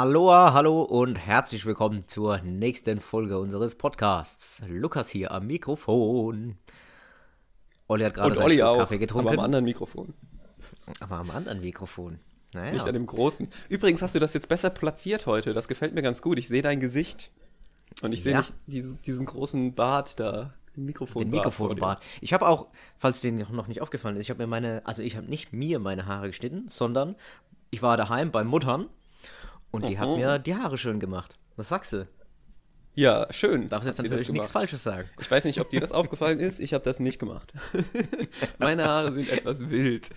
Aloha, hallo und herzlich willkommen zur nächsten Folge unseres Podcasts. Lukas hier am Mikrofon. Olli hat gerade seinen auch, Kaffee getrunken. Aber am anderen Mikrofon. Aber am anderen Mikrofon. Naja. Nicht an dem großen. Übrigens hast du das jetzt besser platziert heute. Das gefällt mir ganz gut. Ich sehe dein Gesicht. Und ich sehe ja. nicht diesen, diesen großen Bart da. Mikrofonbart. Den Mikrofonbart. Ich habe auch, falls dir noch nicht aufgefallen ist, ich habe mir meine, also ich habe nicht mir meine Haare geschnitten, sondern ich war daheim bei Muttern und die mhm. hat mir die Haare schön gemacht. Was sagst du? Ja, schön. Darfst jetzt natürlich nichts Falsches sagen. Ich weiß nicht, ob dir das aufgefallen ist. Ich habe das nicht gemacht. Meine Haare sind etwas wild.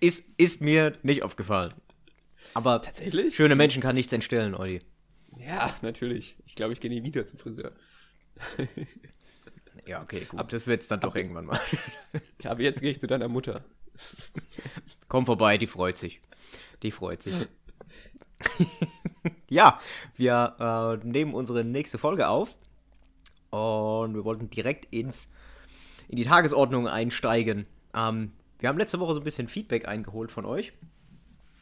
Ist, ist mir nicht aufgefallen. Aber tatsächlich? Schöne Menschen kann nichts entstellen, Olli. Ja, natürlich. Ich glaube, ich gehe nie wieder zum Friseur. ja, okay, gut. Ab, das wird es dann doch irgendwann mal. Aber jetzt gehe ich zu deiner Mutter. Komm vorbei, die freut sich. Die freut sich. ja, wir äh, nehmen unsere nächste Folge auf und wir wollten direkt ins, in die Tagesordnung einsteigen. Ähm, wir haben letzte Woche so ein bisschen Feedback eingeholt von euch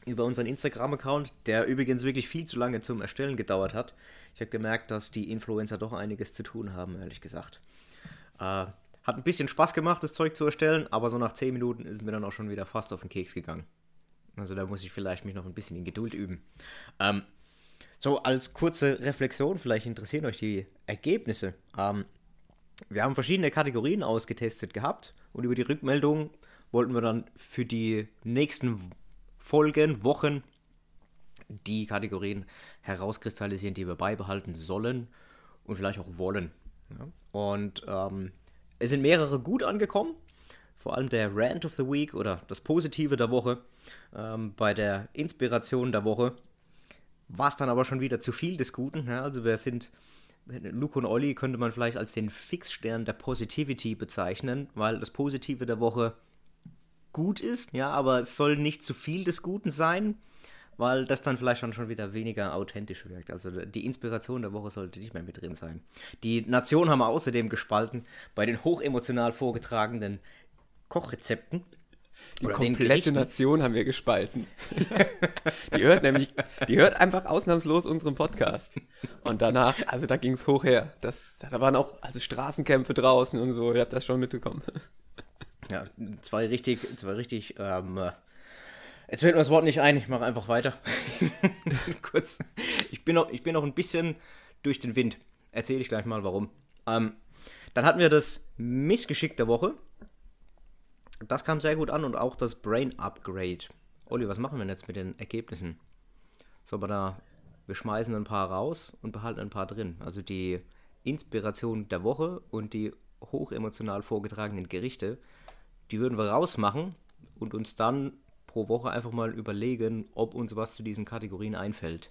über unseren Instagram-Account, der übrigens wirklich viel zu lange zum Erstellen gedauert hat. Ich habe gemerkt, dass die Influencer doch einiges zu tun haben, ehrlich gesagt. Äh, hat ein bisschen Spaß gemacht, das Zeug zu erstellen, aber so nach 10 Minuten ist mir dann auch schon wieder fast auf den Keks gegangen. Also da muss ich vielleicht mich noch ein bisschen in Geduld üben. Ähm, so als kurze Reflexion, vielleicht interessieren euch die Ergebnisse. Ähm, wir haben verschiedene Kategorien ausgetestet gehabt und über die Rückmeldung wollten wir dann für die nächsten Folgen, Wochen die Kategorien herauskristallisieren, die wir beibehalten sollen und vielleicht auch wollen. Ja? Und ähm, es sind mehrere gut angekommen vor allem der Rant of the Week oder das Positive der Woche. Ähm, bei der Inspiration der Woche war es dann aber schon wieder zu viel des Guten. Ja, also wir sind, Luke und Olli könnte man vielleicht als den Fixstern der Positivity bezeichnen, weil das Positive der Woche gut ist, ja, aber es soll nicht zu viel des Guten sein, weil das dann vielleicht schon, schon wieder weniger authentisch wirkt. Also die Inspiration der Woche sollte nicht mehr mit drin sein. Die Nation haben wir außerdem gespalten bei den hochemotional vorgetragenen Kochrezepten. Die Oder komplette Nation haben wir gespalten. die hört nämlich, die hört einfach ausnahmslos unseren Podcast. Und danach, also da ging es hoch her. Das, da waren auch also Straßenkämpfe draußen und so, ihr habt das schon mitbekommen. Ja, zwei richtig, zwei richtig, ähm, jetzt fällt mir das Wort nicht ein, ich mache einfach weiter. Kurz, ich bin, noch, ich bin noch ein bisschen durch den Wind. Erzähle ich gleich mal warum. Ähm, dann hatten wir das Missgeschick der Woche. Das kam sehr gut an und auch das Brain Upgrade. Olli, was machen wir denn jetzt mit den Ergebnissen? Sollen wir da, wir schmeißen ein paar raus und behalten ein paar drin. Also die Inspiration der Woche und die hochemotional vorgetragenen Gerichte, die würden wir rausmachen und uns dann pro Woche einfach mal überlegen, ob uns was zu diesen Kategorien einfällt.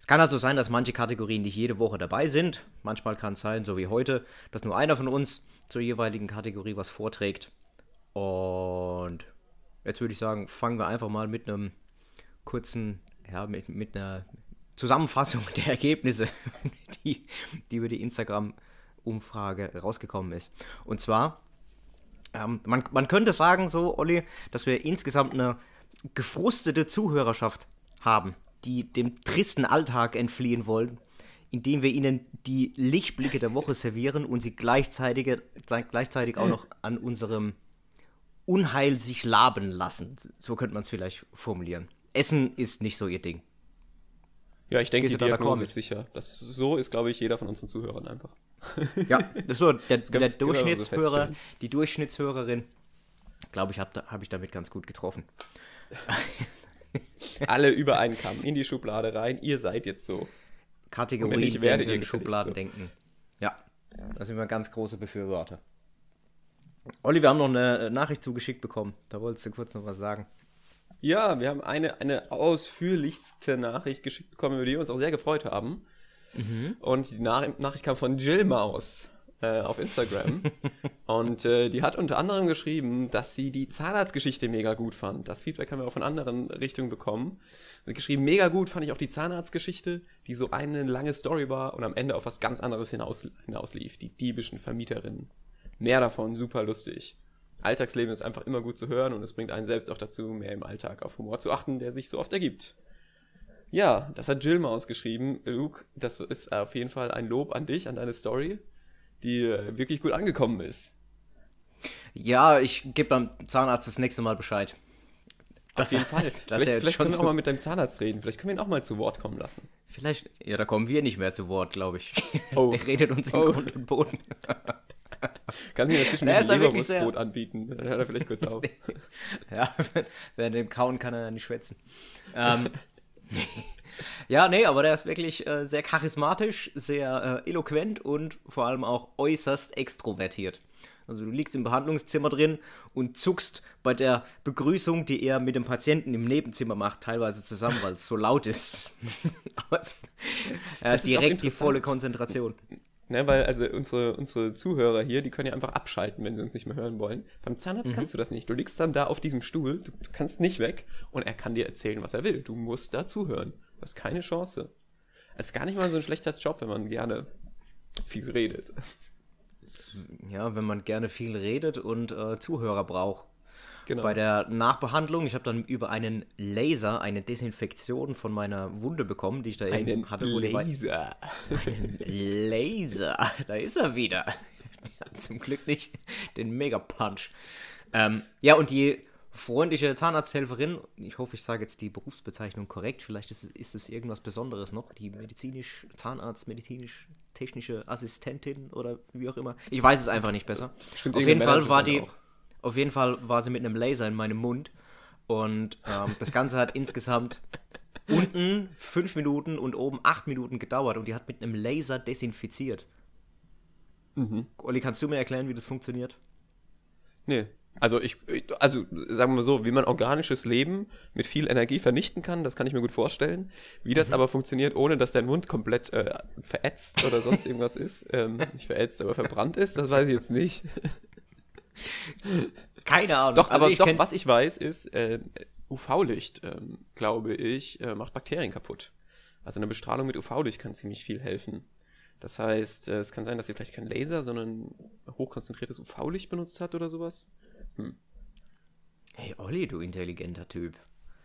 Es kann also sein, dass manche Kategorien nicht jede Woche dabei sind. Manchmal kann es sein, so wie heute, dass nur einer von uns zur jeweiligen Kategorie was vorträgt. Und jetzt würde ich sagen, fangen wir einfach mal mit einem kurzen, ja, mit, mit einer Zusammenfassung der Ergebnisse, die, die über die Instagram-Umfrage rausgekommen ist. Und zwar, ähm, man, man könnte sagen, so, Olli, dass wir insgesamt eine gefrustete Zuhörerschaft haben, die dem tristen Alltag entfliehen wollen, indem wir ihnen die Lichtblicke der Woche servieren und sie gleichzeitig, gleichzeitig auch noch an unserem Unheil sich laben lassen. So könnte man es vielleicht formulieren. Essen ist nicht so ihr Ding. Ja, ich denke, die Diagnose ist sicher. Das, so ist, glaube ich, jeder von unseren Zuhörern einfach. Ja, so, der, der Durchschnittshörer, die Durchschnittshörerin, glaube ich, habe hab ich damit ganz gut getroffen. Alle über einen Kamm in die Schublade rein. Ihr seid jetzt so. Kategorie ich werde in Schubladen so. denken. Ja, da sind wir ganz große Befürworter. Olli, wir haben noch eine äh, Nachricht zugeschickt bekommen. Da wolltest du kurz noch was sagen. Ja, wir haben eine, eine ausführlichste Nachricht geschickt bekommen, über die wir uns auch sehr gefreut haben. Mhm. Und die Nach Nachricht kam von Jill Maus äh, auf Instagram. und äh, die hat unter anderem geschrieben, dass sie die Zahnarztgeschichte mega gut fand. Das Feedback haben wir auch von anderen Richtungen bekommen. Und geschrieben, mega gut fand ich auch die Zahnarztgeschichte, die so eine lange Story war und am Ende auf was ganz anderes hinaus, hinauslief. Die diebischen Vermieterinnen mehr davon, super lustig. Alltagsleben ist einfach immer gut zu hören und es bringt einen selbst auch dazu, mehr im Alltag auf Humor zu achten, der sich so oft ergibt. Ja, das hat Jill Maus geschrieben. Luke, das ist auf jeden Fall ein Lob an dich, an deine Story, die äh, wirklich gut angekommen ist. Ja, ich gebe beim Zahnarzt das nächste Mal Bescheid. Das, auf jeden Fall. Das vielleicht, ja vielleicht können wir auch mal mit deinem Zahnarzt reden. Vielleicht können wir ihn auch mal zu Wort kommen lassen. Vielleicht, ja, da kommen wir nicht mehr zu Wort, glaube ich. Oh. Der redet uns in oh. Grund und Boden. Kannst du mir dazwischen ein Leberwurstbrot anbieten? Dann hört er vielleicht kurz auf. ja, während dem Kauen kann er ja nicht schwätzen. Ähm, ja, nee, aber der ist wirklich äh, sehr charismatisch, sehr äh, eloquent und vor allem auch äußerst extrovertiert. Also du liegst im Behandlungszimmer drin und zuckst bei der Begrüßung, die er mit dem Patienten im Nebenzimmer macht, teilweise zusammen, weil es so laut ist. Aber es, er hat direkt die volle Konzentration. Ne, weil also unsere, unsere Zuhörer hier, die können ja einfach abschalten, wenn sie uns nicht mehr hören wollen. Beim Zahnarzt mhm. kannst du das nicht. Du liegst dann da auf diesem Stuhl, du, du, kannst nicht weg und er kann dir erzählen, was er will. Du musst da zuhören. Du hast keine Chance. Es ist gar nicht mal so ein schlechter Job, wenn man gerne viel redet. Ja, wenn man gerne viel redet und äh, Zuhörer braucht. Genau. Bei der Nachbehandlung, ich habe dann über einen Laser eine Desinfektion von meiner Wunde bekommen, die ich da einen eben hatte. Laser. Einen Laser. Da ist er wieder. Zum Glück nicht den Mega-Punch. Ähm, ja, und die freundliche Zahnarzthelferin, ich hoffe, ich sage jetzt die Berufsbezeichnung korrekt, vielleicht ist, ist es irgendwas Besonderes noch, die medizinisch, Zahnarzt, medizinisch technische Assistentin oder wie auch immer. Ich weiß es einfach nicht besser. Auf jeden Fall war die, auch. Auf jeden Fall war sie mit einem Laser in meinem Mund. Und ähm, das Ganze hat insgesamt unten fünf Minuten und oben acht Minuten gedauert. Und die hat mit einem Laser desinfiziert. Mhm. Olli, kannst du mir erklären, wie das funktioniert? Nee. Also ich, also sagen wir mal so, wie man organisches Leben mit viel Energie vernichten kann, das kann ich mir gut vorstellen. Wie das mhm. aber funktioniert, ohne dass dein Mund komplett äh, verätzt oder sonst irgendwas ist, ähm, nicht verätzt, aber verbrannt ist, das weiß ich jetzt nicht. Keine Ahnung. Doch, also aber doch, was ich weiß, ist, äh, UV-Licht, ähm, glaube ich, äh, macht Bakterien kaputt. Also eine Bestrahlung mit UV-Licht kann ziemlich viel helfen. Das heißt, äh, es kann sein, dass sie vielleicht kein Laser, sondern hochkonzentriertes UV-Licht benutzt hat oder sowas. Hm. Hey Olli, du intelligenter Typ.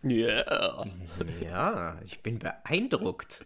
Yeah. Ja, ich bin beeindruckt.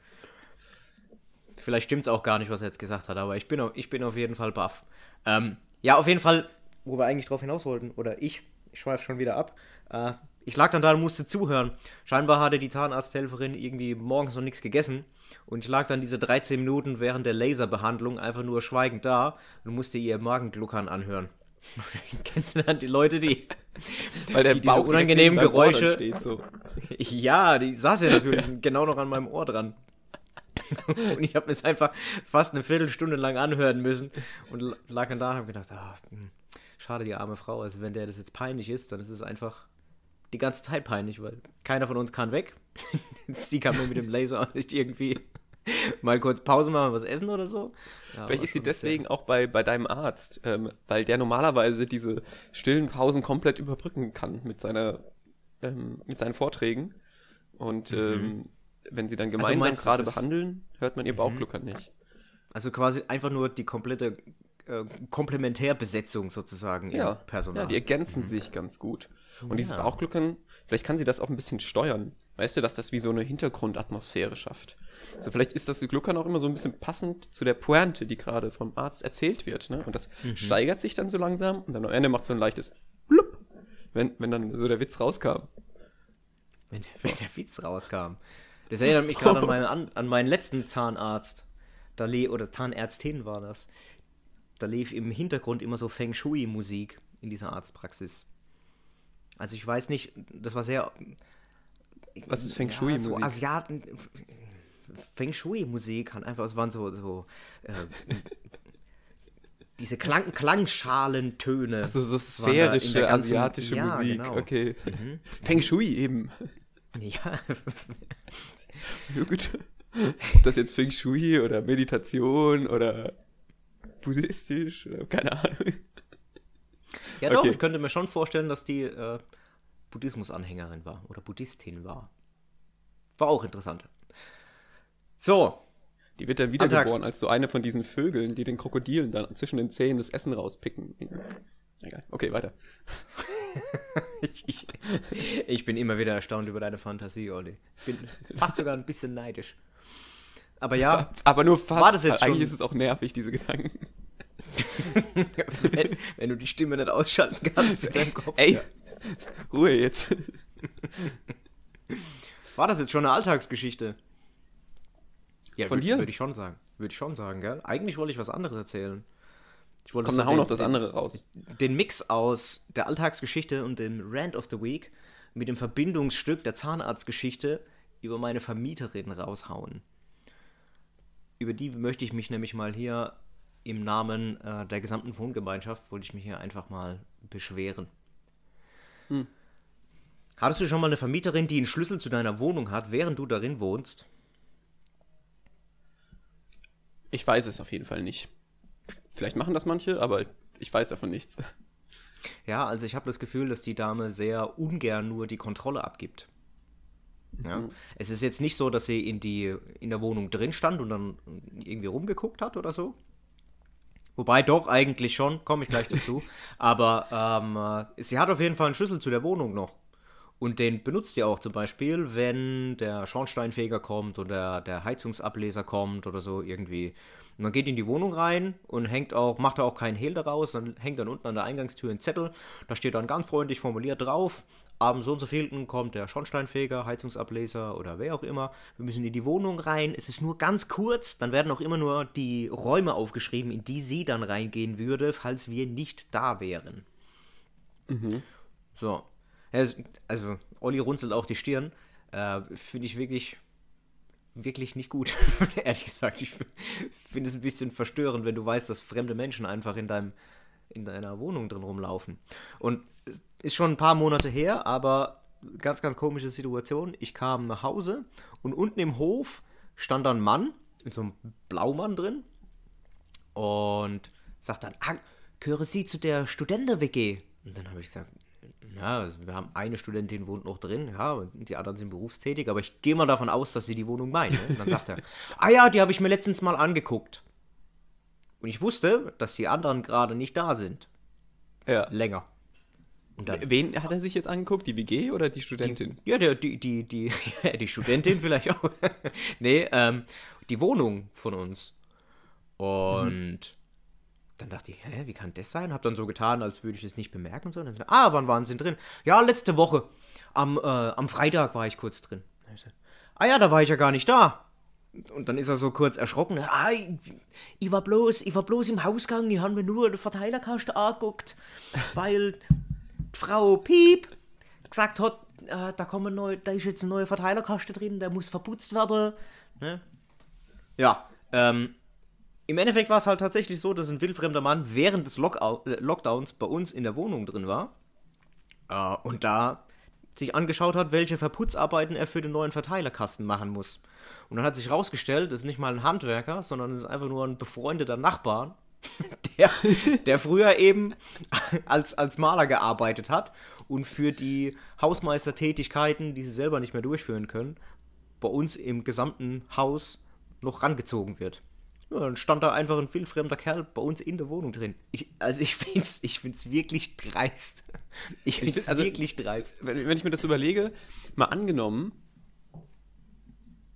Vielleicht stimmt es auch gar nicht, was er jetzt gesagt hat, aber ich bin, ich bin auf jeden Fall baff. Ähm, ja, auf jeden Fall wo wir eigentlich drauf hinaus wollten, oder ich, ich schweife schon wieder ab. Äh, ich lag dann da und musste zuhören. Scheinbar hatte die Zahnarzthelferin irgendwie morgens noch nichts gegessen. Und ich lag dann diese 13 Minuten während der Laserbehandlung einfach nur schweigend da und musste ihr Magengluckern anhören. Kennst du dann die Leute, die, Weil der die diese unangenehmen Geräusche. Steht, so. Ja, die saß ja natürlich genau noch an meinem Ohr dran. und ich habe mir es einfach fast eine Viertelstunde lang anhören müssen und lag dann da und habe gedacht, ah, hm, schade, die arme Frau. Also wenn der das jetzt peinlich ist, dann ist es einfach die ganze Zeit peinlich, weil keiner von uns kann weg. sie kann nur mit dem Laser auch nicht irgendwie mal kurz Pause machen, was essen oder so. Ja, Vielleicht ist sie deswegen auch bei, bei deinem Arzt, ähm, weil der normalerweise diese stillen Pausen komplett überbrücken kann mit, seiner, ähm, mit seinen Vorträgen. Und mhm. ähm, wenn sie dann also gemeinsam also gerade behandeln, hört man ihr mhm. Bauchgluckern nicht. Also quasi einfach nur die komplette äh, Komplementärbesetzung sozusagen ja, Personal. Ja, die ergänzen mhm. sich ganz gut. Und ja. dieses Bauchgluckern, vielleicht kann sie das auch ein bisschen steuern. Weißt du, dass das wie so eine Hintergrundatmosphäre schafft. So, vielleicht ist das Gluckern auch immer so ein bisschen passend zu der Pointe, die gerade vom Arzt erzählt wird. Ne? Und das mhm. steigert sich dann so langsam und dann am Ende macht so ein leichtes Blub, wenn, wenn dann so der Witz rauskam. Wenn, wenn der Witz rauskam. Das erinnert mich gerade an, meinen, an, an meinen letzten Zahnarzt. Da oder Zahnärztin war das da lief im Hintergrund immer so Feng Shui-Musik in dieser Arztpraxis. Also ich weiß nicht, das war sehr. Was ist Feng Shui-Musik? Ja, so Asiaten. Feng Shui-Musik hat einfach, es waren so, so äh, diese Klang Klangschalentöne. Also so sphärische ganzen, asiatische ja, Musik. Genau. Okay. Mhm. Feng Shui eben. Ja. ja gut. Ob das jetzt Feng Shui oder Meditation oder buddhistisch oder keine Ahnung. Ja, doch, okay. ich könnte mir schon vorstellen, dass die äh, Buddhismus-Anhängerin war oder Buddhistin war. War auch interessant. So. Die wird dann wiedergeboren als so eine von diesen Vögeln, die den Krokodilen dann zwischen den Zähnen das Essen rauspicken. Egal. Okay, weiter. ich, ich, ich bin immer wieder erstaunt über deine Fantasie, Olli. Bin fast sogar ein bisschen neidisch. Aber ja. Aber nur fast. War das jetzt Eigentlich schon- ist es auch nervig, diese Gedanken. wenn, wenn du die Stimme nicht ausschalten kannst in deinem Kopf. Ey, Ja. Ruhe jetzt. War das jetzt schon eine Alltagsgeschichte? Ja, Von dir? Würde ich schon sagen. Würde ich schon sagen, gell? Eigentlich wollte ich was anderes erzählen. Ich wollte Komm, dann hau noch das andere raus. Den Mix aus der Alltagsgeschichte und dem Rant of the Week mit dem Verbindungsstück der Zahnarztgeschichte über meine Vermieterin raushauen. Über die möchte ich mich nämlich mal hier im Namen äh, der gesamten Wohngemeinschaft, wollte ich mich hier einfach mal beschweren. Hattest du schon mal eine Vermieterin, die einen Schlüssel zu deiner Wohnung hat, während du darin wohnst? Ich weiß es auf jeden Fall nicht. Vielleicht machen das manche, aber ich weiß davon nichts. Ja, also ich habe das Gefühl, dass die Dame sehr ungern nur die Kontrolle abgibt. Ja. Es ist jetzt nicht so, dass sie in, die, in der Wohnung drin stand und dann irgendwie rumgeguckt hat oder so. Wobei doch eigentlich schon, komme ich gleich dazu. Aber ähm, äh, sie hat auf jeden Fall einen Schlüssel zu der Wohnung noch. Und den benutzt ihr auch zum Beispiel, wenn der Schornsteinfeger kommt oder der Heizungsableser kommt oder so irgendwie. Und dann geht in die Wohnung rein und hängt auch, macht da auch keinen Hehl daraus, dann hängt dann unten an der Eingangstür ein Zettel. Da steht dann ganz freundlich formuliert drauf, abends so und so vielten kommt der Schornsteinfeger, Heizungsableser oder wer auch immer. Wir müssen in die Wohnung rein. Es ist nur ganz kurz, dann werden auch immer nur die Räume aufgeschrieben, in die sie dann reingehen würde, falls wir nicht da wären. So. Ja, es- Also, Olli runzelt auch die Stirn. Äh, Finde ich wirklich, wirklich nicht gut. Ehrlich gesagt, ich finde es ein bisschen verstörend, wenn du weißt, dass fremde Menschen einfach in deinem in deiner Wohnung drin rumlaufen. Und ist schon ein paar Monate her, aber ganz, ganz komische Situation. Ich kam nach Hause und unten im Hof stand ein Mann, mit so einem Blaumann drin, und sagt dann, ah, gehören Sie zu der Studenten-WG? Und dann habe ich gesagt, ja, wir haben eine Studentin wohnt noch drin, ja, und die anderen sind berufstätig, aber ich gehe mal davon aus, dass sie die Wohnung meinen. Ne? Und dann sagt er, ah ja, die habe ich mir letztens mal angeguckt. Und ich wusste, dass die anderen gerade nicht da sind. Ja. Länger. Und dann, Wen hat er sich jetzt angeguckt? Die WG oder die Studentin? ja, der, die, die, die, die Studentin vielleicht auch. nee, ähm, die Wohnung von uns. Und dann dachte ich, hä, wie kann das sein? Hab dann so getan, als würde ich es nicht bemerken. So. Dann, ah, wann waren Sie drin? Ja, letzte Woche. Am, äh, am Freitag war ich kurz drin. Ah ja, da war ich ja gar nicht da. Und dann ist er so kurz erschrocken. Ah, ich, ich war bloß, ich war bloß im Hausgang, die haben mir nur den Verteilerkasten angeguckt, weil die Frau Piep gesagt hat, äh, da, kommen neu, da ist jetzt ein neuer Verteilerkasten drin, der muss verputzt werden. Ne? Ja, ähm, im Endeffekt war es halt tatsächlich so, dass ein wildfremder Mann während des Lockau äh, Lockdowns bei uns in der Wohnung drin war äh, und da sich angeschaut hat, welche Verputzarbeiten er für den neuen Verteilerkasten machen muss. Und dann hat sich rausgestellt, das ist nicht mal ein Handwerker, sondern es ist einfach nur ein befreundeter Nachbar, der, der früher eben als, als Maler gearbeitet hat und für die Hausmeistertätigkeiten, die sie selber nicht mehr durchführen können, bei uns im gesamten Haus noch rangezogen wird. Ja, dann stand da einfach ein wildfremder Kerl bei uns in der Wohnung drin. Ich, also ich find's, ich find's wirklich dreist. Ich find's find- also- wirklich dreist. Wenn, wenn ich mir das überlege, mal angenommen,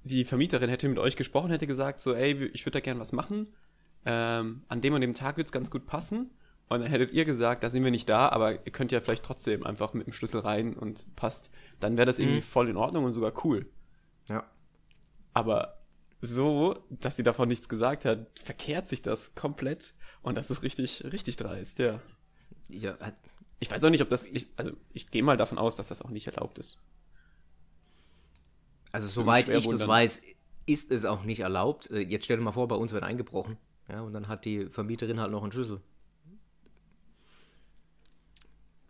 die Vermieterin hätte mit euch gesprochen, hätte gesagt, so, ey, ich würde da gerne was machen. Ähm, an dem und dem Tag wird es ganz gut passen. Und dann hättet ihr gesagt, da sind wir nicht da, aber ihr könnt ja vielleicht trotzdem einfach mit dem Schlüssel rein und passt. Dann wäre das irgendwie voll in Ordnung und sogar cool. Ja. Aber so, dass sie davon nichts gesagt hat, verkehrt sich das komplett. Und das ist richtig, richtig dreist, ja. ja Ich weiß auch nicht, ob das, ich, also ich gehe mal davon aus, dass das auch nicht erlaubt ist. also soweit ich das weiß, ist es auch nicht erlaubt. Äh, Jetzt stell dir mal vor, bei uns wird eingebrochen. Ja, und dann hat die Vermieterin halt noch einen Schlüssel.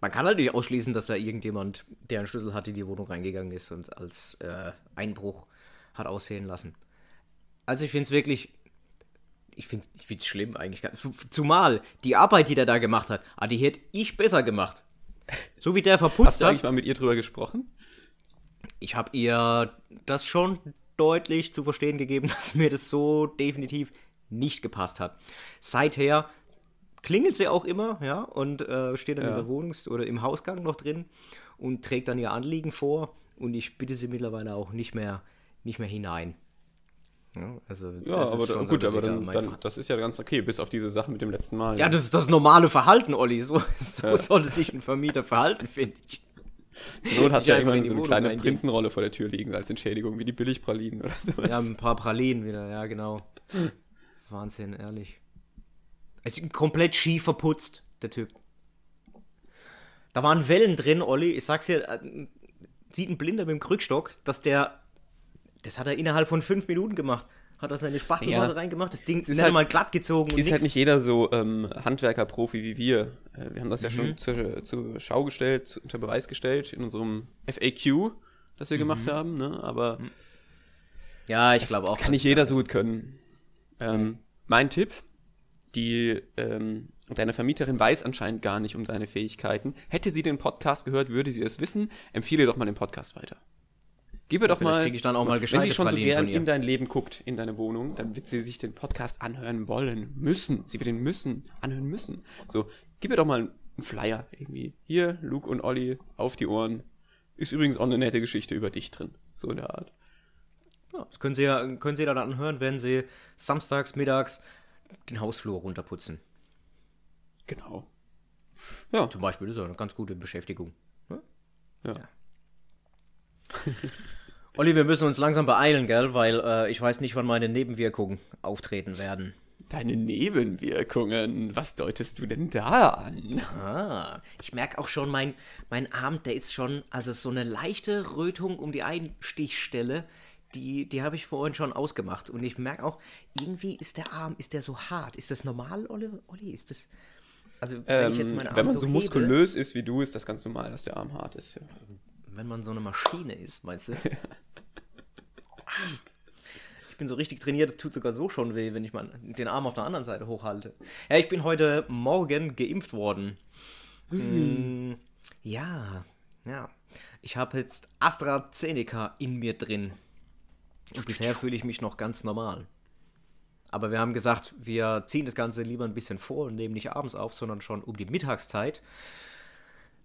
Man kann halt nicht ausschließen, dass da irgendjemand, der einen Schlüssel hat, in die Wohnung reingegangen ist und es als äh, Einbruch hat aussehen lassen. Also ich finde es wirklich, ich finde es ich schlimm eigentlich. Zu- Zumal die Arbeit, die der da gemacht hat, ah, die hätte ich besser gemacht. So wie der Hast verputzt du hat. eigentlich mal mit ihr drüber gesprochen? Ich habe ihr das schon deutlich zu verstehen gegeben, dass mir das so definitiv nicht gepasst hat. Seither klingelt sie auch immer, ja, und äh, steht dann Ja. in der Wohnungs- oder im Hausgang noch drin und trägt dann ihr Anliegen vor und ich bitte sie mittlerweile auch nicht mehr, nicht mehr hinein. Ja, also, Ja, das ist aber dann, so, gut, aber ich da dann, dann, das ist ja ganz okay, bis auf diese Sache mit dem letzten Mal. ja, das ist das normale Verhalten, Olli. So, so Ja. sollte sich ein Vermieter verhalten, finde ich. Zur Not hast du ja die so eine kleine reingehen. Prinzenrolle vor der Tür liegen als Entschädigung, wie die Billigpralinen oder so. Ja, ein paar Pralinen wieder, ja, genau. Wahnsinn, ehrlich. Es ist komplett schief verputzt, der Typ. Da waren Wellen drin, Olli. Ich sag's dir, äh, sieht ein Blinder mit dem Krückstock, dass der. Das hat er innerhalb von fünf Minuten gemacht. Hat er seine Spachtelmasse Ja. reingemacht, das Ding ist ist halt- mal glatt gezogen und Ist halt nicht jeder so ähm, Handwerker-Profi wie wir. Äh, wir haben das ja Mhm. schon zur, zur Schau gestellt, zu, unter Beweis gestellt in unserem FAQ, das wir gemacht Mhm. haben, ne? aber Ja, ich glaube auch. kann nicht jeder so gut können. Ähm, mein Tipp, die, ähm, deine Vermieterin weiß anscheinend gar nicht um deine Fähigkeiten. Hätte sie den Podcast gehört, würde sie es wissen. Empfehle doch mal den Podcast weiter. Gib ihr doch mal. krieg ich dann auch mal Wenn sie schon so gern in dein Leben guckt, in deine Wohnung, dann wird sie sich den Podcast anhören wollen, müssen. Sie wird den müssen, anhören müssen. So, gib ihr doch mal einen Flyer irgendwie. Hier, Luke und Olli, auf die Ohren. Ist übrigens auch eine nette Geschichte über dich drin. So in der Art. Ja, das können Sie ja können Sie dann anhören, wenn Sie samstags, mittags den Hausflur runterputzen. Genau. Ja, Zum Beispiel, ist ja eine ganz gute Beschäftigung. ja. Olli, wir müssen uns langsam beeilen, gell? Weil äh, ich weiß nicht, wann meine Nebenwirkungen auftreten werden. Deine Nebenwirkungen, was deutest du denn da an? Ah, ich merke auch schon, mein, mein Arm, der ist schon, also so eine leichte Rötung um die Einstichstelle, die, die habe ich vorhin schon ausgemacht. Und ich merke auch, irgendwie ist der Arm, ist der so hart. Ist das normal, Olli? Ist das. Also, wenn ich jetzt Ähm, meinen Arm wenn man so so hebe, muskulös ist wie du, ist das ganz normal, dass der Arm hart ist. Ja. wenn man so eine Maschine ist, meinst du? Ich bin so richtig trainiert, es tut sogar so schon weh, wenn ich mal den Arm auf der anderen Seite hochhalte. Ja, ich bin heute Morgen geimpft worden. Mm, ja, ja. Ich habe jetzt AstraZeneca in mir drin. Und bisher fühle ich mich noch ganz normal. Aber wir haben gesagt, wir ziehen das Ganze lieber ein bisschen vor und nehmen nicht abends auf, sondern schon um die Mittagszeit.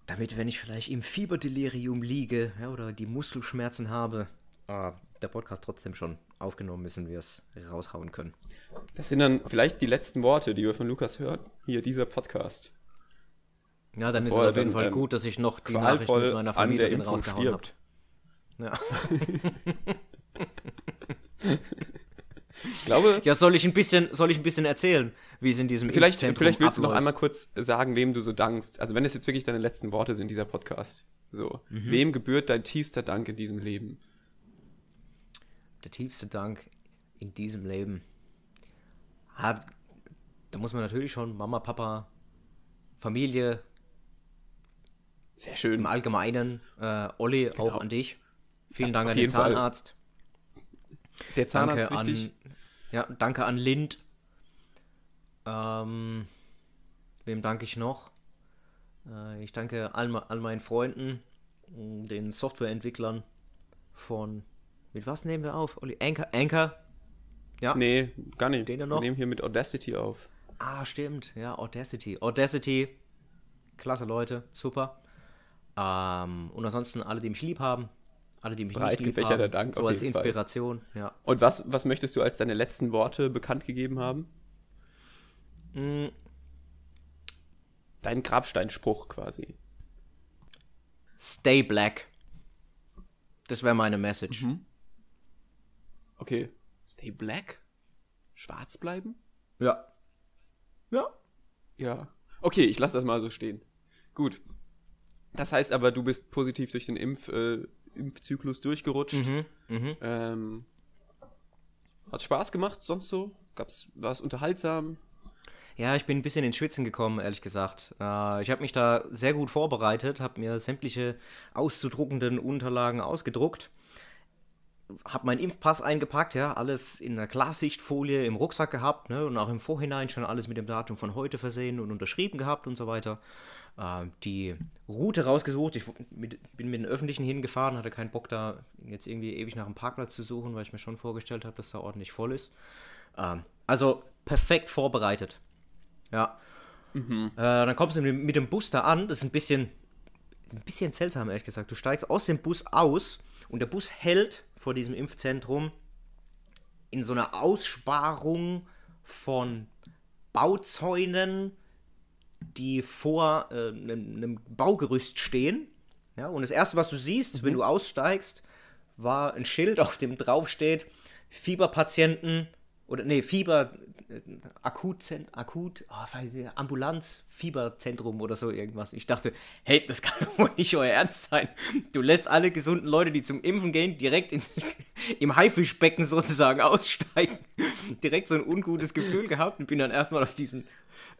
Damit, wenn ich vielleicht im Fieberdelirium liege ja, oder die Muskelschmerzen habe, äh, der Podcast trotzdem schon aufgenommen ist und wir es raushauen können. Das sind dann vielleicht die letzten Worte, die wir von Lukas hören. Hier, dieser Podcast. Ja, dann ist Bevor es er auf jeden Fall ähm, gut, dass ich noch die Nachricht mit meiner Impfung rausgehauen habe. Ja. Ich glaube, ja, soll ich ein bisschen, soll ich ein bisschen erzählen, wie es in diesem vielleicht, Impfzentrum vielleicht willst du noch abläuft? einmal kurz sagen, wem du so dankst. Also wenn es jetzt wirklich deine letzten Worte sind, dieser Podcast. So. Mhm. Wem gebührt dein tiefster Dank in diesem Leben? der tiefste Dank in diesem Leben. Hat, da muss man natürlich schon Mama, Papa, Familie Sehr schön. im Allgemeinen, äh, Olli, auch an dich. Vielen Dank Auf an den jeden Fall. Der Zahnarzt Danke an, wichtig. ja, danke an Lind. Ähm, wem danke ich noch? Äh, ich danke all, all meinen Freunden, den Softwareentwicklern von. Mit was nehmen wir auf? Olli? Anchor? Anchor? Ja. Nee, gar nicht. Den noch? Wir nehmen hier mit Audacity auf. Ah, stimmt. Ja, Audacity. Audacity. Klasse Leute. Super. Ähm, und ansonsten alle, die mich lieb haben. Alle, die mich Breit nicht lieb gefächerter haben. Dank so auf als jeden Fall. Inspiration. Ja. Und was, was möchtest du als deine letzten Worte bekannt gegeben haben? Mm, Dein Grabsteinspruch quasi. Stay black. Das wäre meine Message. Mhm. Okay. Stay black? Schwarz bleiben? Ja. Ja. Ja. Okay, ich lasse das mal so stehen. Gut. Das heißt aber, du bist positiv durch den Impf, äh, Impfzyklus durchgerutscht. Mhm. Ähm, hat Spaß gemacht, sonst so? Gab's, war es unterhaltsam? Ja, ich bin ein bisschen ins Schwitzen gekommen, ehrlich gesagt. Äh, ich habe mich da sehr gut vorbereitet, habe mir sämtliche auszudruckenden Unterlagen ausgedruckt, habe meinen Impfpass eingepackt, ja, alles in einer Klarsichtfolie im Rucksack gehabt, ne, und auch im Vorhinein schon alles mit dem Datum von heute versehen und unterschrieben gehabt und so weiter. Äh, die Route rausgesucht, ich mit, bin mit den Öffentlichen hingefahren, hatte keinen Bock da jetzt irgendwie ewig nach einem Parkplatz zu suchen, weil ich mir schon vorgestellt habe, dass da ordentlich voll ist. Ähm, also perfekt vorbereitet. Ja. Äh, dann kommst du mit, mit dem Bus da an. Das ist ein bisschen, ist ein bisschen seltsam, ehrlich gesagt. Du steigst aus dem Bus aus und der Bus hält vor diesem Impfzentrum in so einer Aussparung von Bauzäunen, die vor äh, einem, einem Baugerüst stehen. Ja, und das erste, was du siehst, wenn du aussteigst, war ein Schild, auf dem drauf steht: Fieberpatienten oder nee, Fieber äh, Akutzent, Akut, oh, weiß ich, Ambulanz, Fieberzentrum oder so irgendwas. Ich dachte, hey, das kann wohl nicht euer Ernst sein. Du lässt alle gesunden Leute, die zum Impfen gehen, direkt ins, im Haifischbecken sozusagen aussteigen. direkt so ein ungutes Gefühl gehabt und bin dann erstmal aus diesem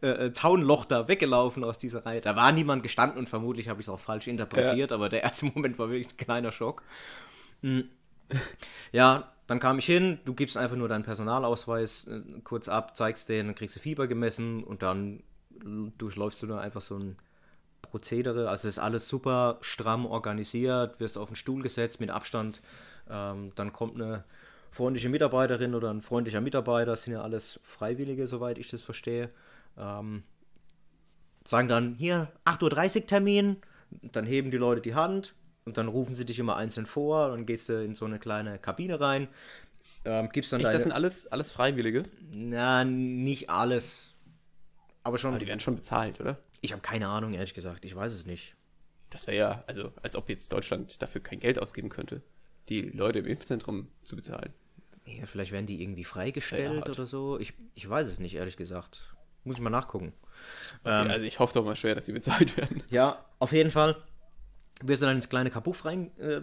äh, Zaunloch da weggelaufen aus dieser Reihe. Da war niemand gestanden und vermutlich habe ich es auch falsch interpretiert, ja. aber der erste Moment war wirklich ein kleiner Schock. Mhm. Ja, dann kam ich hin, du gibst einfach nur deinen Personalausweis äh, kurz ab, zeigst den, dann kriegst du Fieber gemessen und dann durchläufst du da einfach so ein Prozedere. Also ist alles super stramm organisiert, wirst auf den Stuhl gesetzt mit Abstand. Ähm, dann kommt eine freundliche Mitarbeiterin oder ein freundlicher Mitarbeiter, das sind ja alles Freiwillige, soweit ich das verstehe. Ähm, sagen dann, hier, 8.30 Uhr Termin, dann heben die Leute die Hand, und dann rufen sie dich immer einzeln vor, dann gehst du in so eine kleine Kabine rein, ähm, gibst dann Echt, deine... das sind alles, alles Freiwillige? Na, nicht alles. Aber schon. Aber die werden schon bezahlt, oder? Ich habe keine Ahnung, ehrlich gesagt. Ich weiß es nicht. Das wäre ja, also, als ob jetzt Deutschland dafür kein Geld ausgeben könnte, die Leute im Impfzentrum zu bezahlen. Ja, vielleicht werden die irgendwie freigestellt oder so. Ich, ich weiß es nicht, ehrlich gesagt. Muss ich mal nachgucken. Okay, ähm, also ich hoffe doch mal schwer, dass sie bezahlt werden. Ja, auf jeden Fall wirst du dann ins kleine Kabuff rein, äh,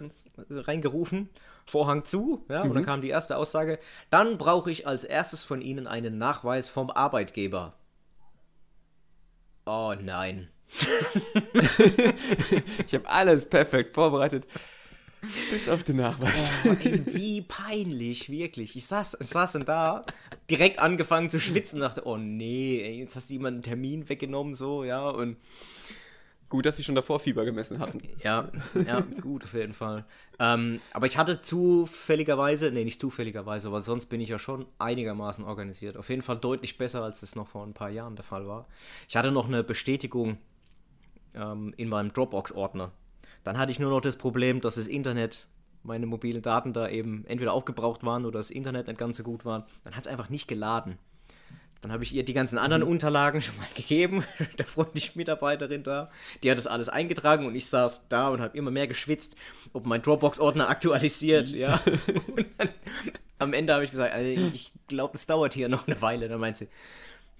reingerufen, Vorhang zu, ja, mhm. und dann mhm. kam die erste Aussage, dann brauche ich als erstes von Ihnen einen Nachweis vom Arbeitgeber. Oh nein. ich habe alles perfekt vorbereitet. Bis auf den Nachweis. Oh, ey, wie peinlich, wirklich. Ich saß, ich saß dann da, direkt angefangen zu schwitzen, dachte, oh nee, ey, jetzt hast du jemanden einen Termin weggenommen, so, ja, und Gut, dass sie schon davor Fieber gemessen hatten. Ja, ja, gut, auf jeden Fall. Ähm, aber ich hatte zufälligerweise, nee, nicht zufälligerweise, weil sonst bin ich ja schon einigermaßen organisiert. Auf jeden Fall deutlich besser, als es noch vor ein paar Jahren der Fall war. Ich hatte noch eine Bestätigung ähm, in meinem Dropbox-Ordner. Dann hatte ich nur noch das Problem, dass das Internet, meine mobilen Daten da eben entweder aufgebraucht waren oder das Internet nicht ganz so gut war. Dann hat es einfach nicht geladen. Dann habe ich ihr die ganzen anderen mhm. Unterlagen schon mal gegeben, der freundlichen Mitarbeiterin da. Die hat das alles eingetragen und ich saß da und habe immer mehr geschwitzt, ob mein Dropbox-Ordner aktualisiert. ja. Dann, am Ende habe ich gesagt, also ich glaube, es dauert hier noch eine Weile. Dann meint sie,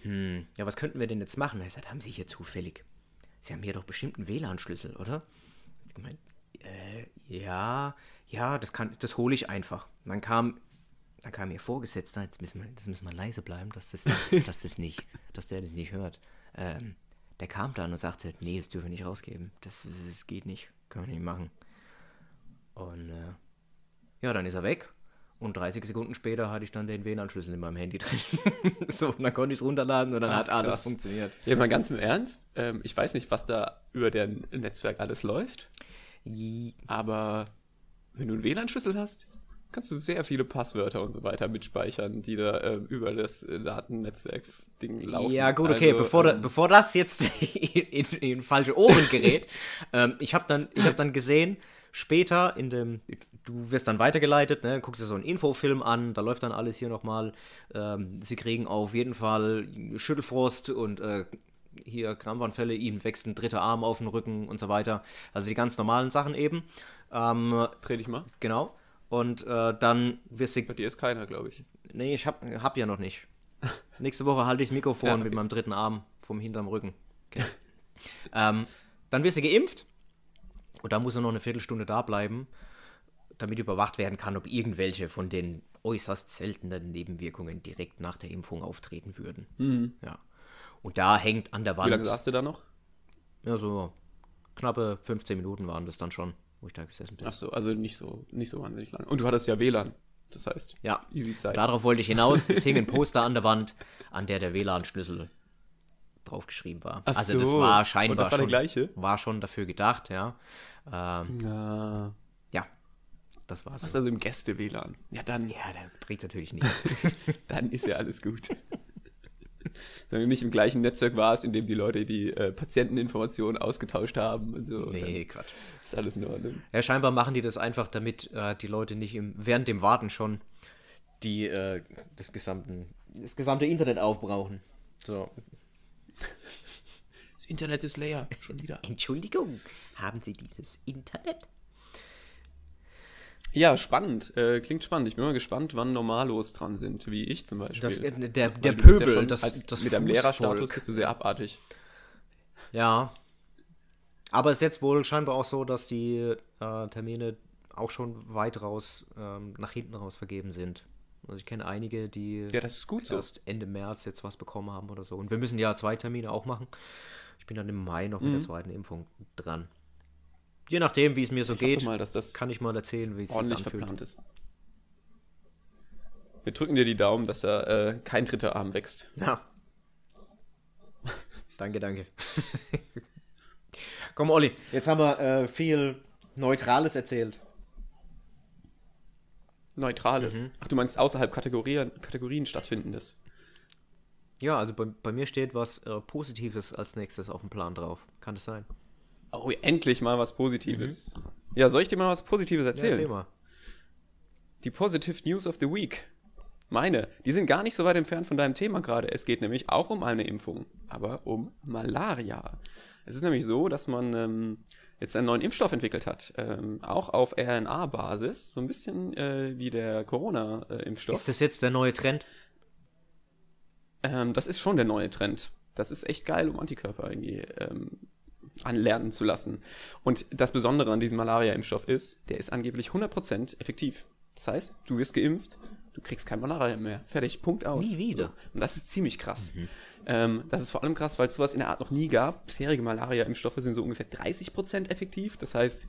hm, ja, was könnten wir denn jetzt machen? Ich sagte, haben Sie hier zufällig? Sie haben hier doch bestimmt einen WLAN-Schlüssel, oder? Ich meine, äh, ja, ja, das kann, das hole ich einfach. Und dann kam dann kam ihr Vorgesetzter, jetzt müssen wir, das müssen wir leise bleiben, dass das, dass das nicht, dass der das nicht hört. Ähm, der kam dann und sagte, nee, das dürfen wir nicht rausgeben. Das, das, das geht nicht, können wir nicht machen. Und äh, ja, dann ist er weg. Und 30 Sekunden später hatte ich dann den WLAN-Schlüssel in meinem Handy drin. so, und dann konnte ich es runterladen und dann Ach, hat alles krass. funktioniert. Ja, mal ganz im Ernst. Ähm, ich weiß nicht, was da über dein Netzwerk alles läuft. Aber wenn du einen WLAN-Schlüssel hast, kannst du sehr viele Passwörter und so weiter mitspeichern, die da äh, über das äh, Datennetzwerk-Ding laufen. Ja, gut, okay, also, bevor, ähm, bevor das jetzt in, in, in falsche Ohren gerät, ähm, ich habe dann, hab dann gesehen, später in dem, du wirst dann weitergeleitet, ne, guckst dir so einen Infofilm an, da läuft dann alles hier nochmal. Ähm, sie kriegen auf jeden Fall Schüttelfrost und äh, hier Krampfanfälle, ihnen wächst ein dritter Arm auf den Rücken und so weiter. Also die ganz normalen Sachen eben. Ähm, Dreh dich mal. Genau. Und äh, dann wirst du. Bei dir ist keiner, glaube ich. Nee, ich hab, hab ja noch nicht. Nächste Woche halte ich das Mikrofon ja, okay. mit meinem dritten Arm vom hinterm Rücken. Okay. ähm, dann wirst du geimpft. Und da muss er noch eine Viertelstunde da bleiben, damit überwacht werden kann, ob irgendwelche von den äußerst seltenen Nebenwirkungen direkt nach der Impfung auftreten würden. Mhm. Ja. Und da hängt an der Wand. Wie lange saßt du da noch? Ja, so knappe 15 Minuten waren das dann schon wo ich da gesessen bin. Ach so, also nicht so, nicht so wahnsinnig lang. Und du hattest ja WLAN. Das heißt, ja, easy Zeit. Darauf wollte ich hinaus. Es hing ein Poster an der Wand, an der der WLAN-Schlüssel draufgeschrieben war. Ach also so. das war scheinbar Und das war, schon, gleiche? war schon dafür gedacht, ja. Ähm, ja. Das war so. Was also im Gäste-WLAN? Ja, dann. Ja, dann bringt natürlich nichts. dann ist ja alles gut. Wenn du nicht im gleichen Netzwerk warst, in dem die Leute die äh, Patienteninformationen ausgetauscht haben und so. Nee, und Quatsch. Ist alles in Ordnung. Ja, scheinbar machen die das einfach, damit äh, die Leute nicht im, während dem Warten schon die, äh, das, gesamten, das gesamte Internet aufbrauchen. So. Das Internet ist leer. Schon wieder. Entschuldigung, haben Sie dieses Internet? Ja, spannend. Äh, klingt spannend. Ich bin mal gespannt, wann Normalos dran sind, wie ich zum Beispiel. Das, äh, der der du bist ja Pöbel, schon das, als, das mit deinem. Lehrerstatus bist du sehr abartig. Ja. Aber es ist jetzt wohl scheinbar auch so, dass die äh, Termine auch schon weit raus, ähm, nach hinten raus vergeben sind. Also ich kenne einige, die Ja, so. erst Ende März jetzt was bekommen haben oder so. Und wir müssen ja zwei Termine auch machen. Ich bin dann im Mai noch mit Mhm. der zweiten Impfung dran. Je nachdem, wie es mir so hoffe geht, mal, dass das kann ich mal erzählen, wie es sich anfühlt. verplant ist. Wir drücken dir die Daumen, dass da äh, kein dritter Arm wächst. Ja. danke, danke. Komm, Olli, jetzt haben wir äh, viel Neutrales erzählt. Neutrales. Ach, du meinst außerhalb Kategorien, Kategorien stattfindendes. Ja, also bei, bei mir steht was äh, Positives als nächstes auf dem Plan drauf. Kann das sein? Oh, endlich mal was Positives. Ja, soll ich dir mal was Positives Ja, erzählen? erzähl mal. Die Positive News of the Week. Meine, die sind gar nicht so weit entfernt von deinem Thema gerade. Es geht nämlich auch um eine Impfung, aber um Malaria. Es ist nämlich so, dass man ähm, jetzt einen neuen Impfstoff entwickelt hat, ähm, auch auf RNA-Basis, so ein bisschen äh, wie der Corona-Impfstoff. Ist das jetzt der neue Trend? Ähm, das ist schon der neue Trend. Das ist echt geil, um Antikörper irgendwie ähm, anlernen zu lassen. Und das Besondere an diesem Malaria-Impfstoff ist, der ist angeblich 100% effektiv. Das heißt, du wirst geimpft, du kriegst kein Malaria mehr. Fertig, Punkt aus. Nie wieder. Und das ist ziemlich krass. Ähm, das ist vor allem krass, weil es sowas in der Art noch nie gab. Bisherige Malaria-Impfstoffe sind so ungefähr 30% effektiv. Das heißt,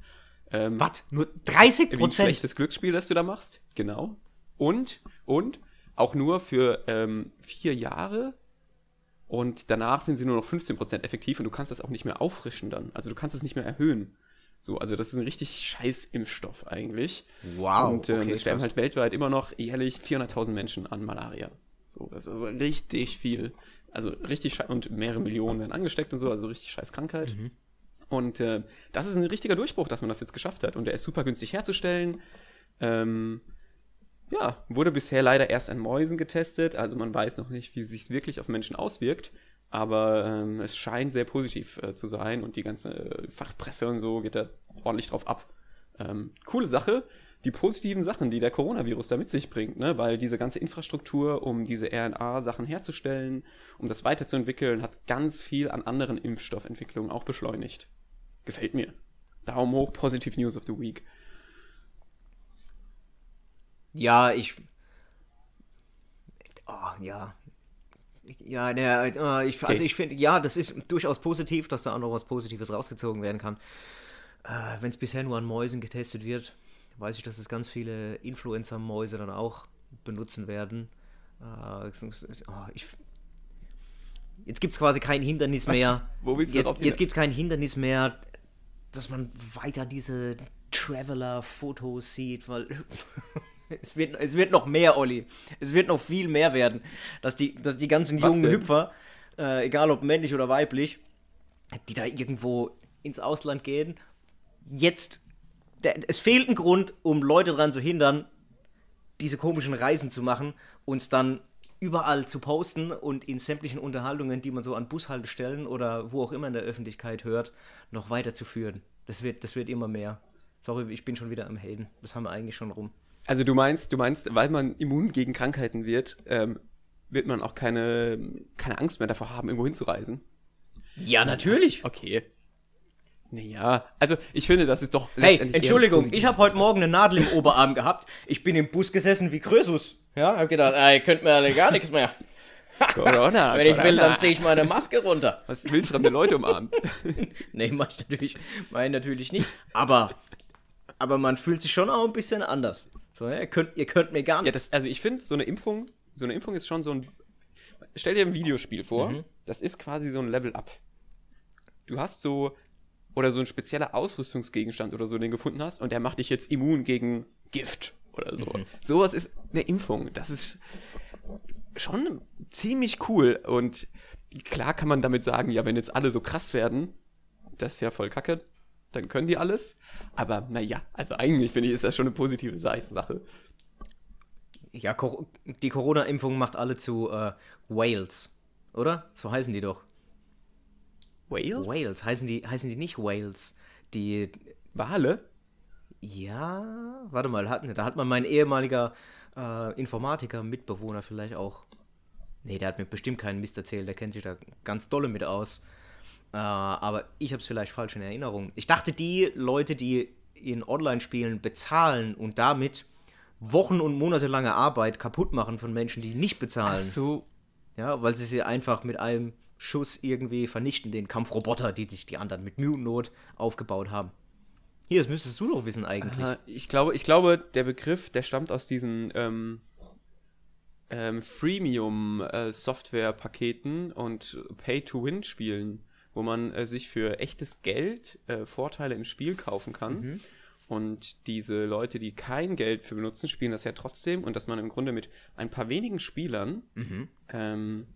ähm, Was? Nur 30 wie ein Prozent? schlechtes Glücksspiel, das du da machst. Genau. Und, und auch nur für ähm, vier Jahre. Und danach sind sie nur noch 15% effektiv und du kannst das auch nicht mehr auffrischen dann. Also du kannst es nicht mehr erhöhen. So, also das ist ein richtig scheiß Impfstoff eigentlich. Wow, Und ähm, okay, es sterben halt weltweit immer noch jährlich 400.000 Menschen an Malaria. So, das ist also richtig viel. Also richtig scheiß, und mehrere Millionen werden angesteckt und so, also richtig scheiß Krankheit. Mhm. Und äh, das ist ein richtiger Durchbruch, dass man das jetzt geschafft hat. Und der ist super günstig herzustellen. Ähm, ja, wurde bisher leider erst an Mäusen getestet, also man weiß noch nicht, wie es sich wirklich auf Menschen auswirkt, aber ähm, es scheint sehr positiv äh, zu sein und die ganze äh, Fachpresse und so geht da ordentlich drauf ab. Ähm, coole Sache, die positiven Sachen, die der Coronavirus da mit sich bringt, ne? weil diese ganze Infrastruktur, um diese RNA-Sachen herzustellen, um das weiterzuentwickeln, hat ganz viel an anderen Impfstoffentwicklungen auch beschleunigt. Gefällt mir. Daumen hoch, Positive News of the Week. Ja, ich. Oh, ja. Ja, ne, äh, ich, also Okay. ich finde, ja, das ist durchaus positiv, dass da auch noch was Positives rausgezogen werden kann. Äh, Wenn es bisher nur an Mäusen getestet wird, weiß ich, dass es ganz viele Influencer-Mäuse dann auch benutzen werden. Äh, oh, ich, jetzt gibt es quasi kein Hindernis Was? mehr. Wo willst du jetzt jetzt gibt es kein Hindernis mehr, dass man weiter diese Traveler-Fotos sieht, weil es wird, es wird noch mehr, Olli. Es wird noch viel mehr werden, dass die, dass die ganzen Was jungen denn? Hüpfer, äh, egal ob männlich oder weiblich, die da irgendwo ins Ausland gehen, jetzt, der, es fehlt ein Grund, um Leute daran zu hindern, diese komischen Reisen zu machen und dann überall zu posten und in sämtlichen Unterhaltungen, die man so an Bushaltestellen oder wo auch immer in der Öffentlichkeit hört, noch weiterzuführen. Das wird, das wird immer mehr. Sorry, ich bin schon wieder am Hayden. Das haben wir eigentlich schon rum. Also du meinst, du meinst, weil man immun gegen Krankheiten wird, ähm, wird man auch keine, keine Angst mehr davor haben, irgendwo hinzureisen? Ja, natürlich. Okay. Naja, also ich finde, das ist doch Hey, Entschuldigung, ich habe heute Morgen eine Nadel im Oberarm gehabt. Ich bin im Bus gesessen wie Krösus. Ja, hab gedacht, ey, könnt mir alle gar nichts mehr. Corona, Wenn ich will, dann ziehe ich meine Maske runter. Was wildfremde Leute umarmt. Nee, mach ich natürlich, ich natürlich nicht. Aber, aber man fühlt sich schon auch ein bisschen anders. So, ja, ihr, könnt, ihr könnt mir gar Ja, nicht. das, also ich finde, so eine Impfung, so eine Impfung ist schon so ein. Stell dir ein Videospiel vor, Mhm. das ist quasi so ein Level-Up. Du hast so, oder so ein spezieller Ausrüstungsgegenstand oder so, den du gefunden hast, und der macht dich jetzt immun gegen Gift oder so. Mhm. Sowas ist eine Impfung. Das ist. schon ziemlich cool. Und klar kann man damit sagen, ja, wenn jetzt alle so krass werden, das ist ja voll kacke, dann können die alles. Aber naja, also eigentlich finde ich, ist das schon eine positive Sache. Ja, die Corona-Impfung macht alle zu äh, Whales, oder? So heißen die doch. Wales? Whales, heißen die, heißen die nicht Whales? Die. Wale? Ja, warte mal, hat, da hat man mein ehemaliger äh, Informatiker, Mitbewohner vielleicht auch. Nee, der hat mir bestimmt keinen Mist erzählt, der kennt sich da ganz dolle mit aus. Äh, aber ich habe es vielleicht falsch in Erinnerung. Ich dachte, die Leute, die in Online-Spielen bezahlen und damit Wochen- und monatelange Arbeit kaputt machen von Menschen, die nicht bezahlen. Ach so. Ja, weil sie sie einfach mit einem Schuss irgendwie vernichten, den Kampfroboter, die sich die anderen mit Mühe und Not aufgebaut haben. Hier, das müsstest du doch wissen eigentlich. Aha, ich, glaube, ich glaube, der Begriff, der stammt aus diesen ähm, ähm, Freemium-Software-Paketen und Pay-to-Win-Spielen, wo man äh, sich für echtes Geld äh, Vorteile im Spiel kaufen kann. Mhm. Und diese Leute, die kein Geld für benutzen, spielen das ja trotzdem und dass man im Grunde mit ein paar wenigen Spielern Mhm. ähm,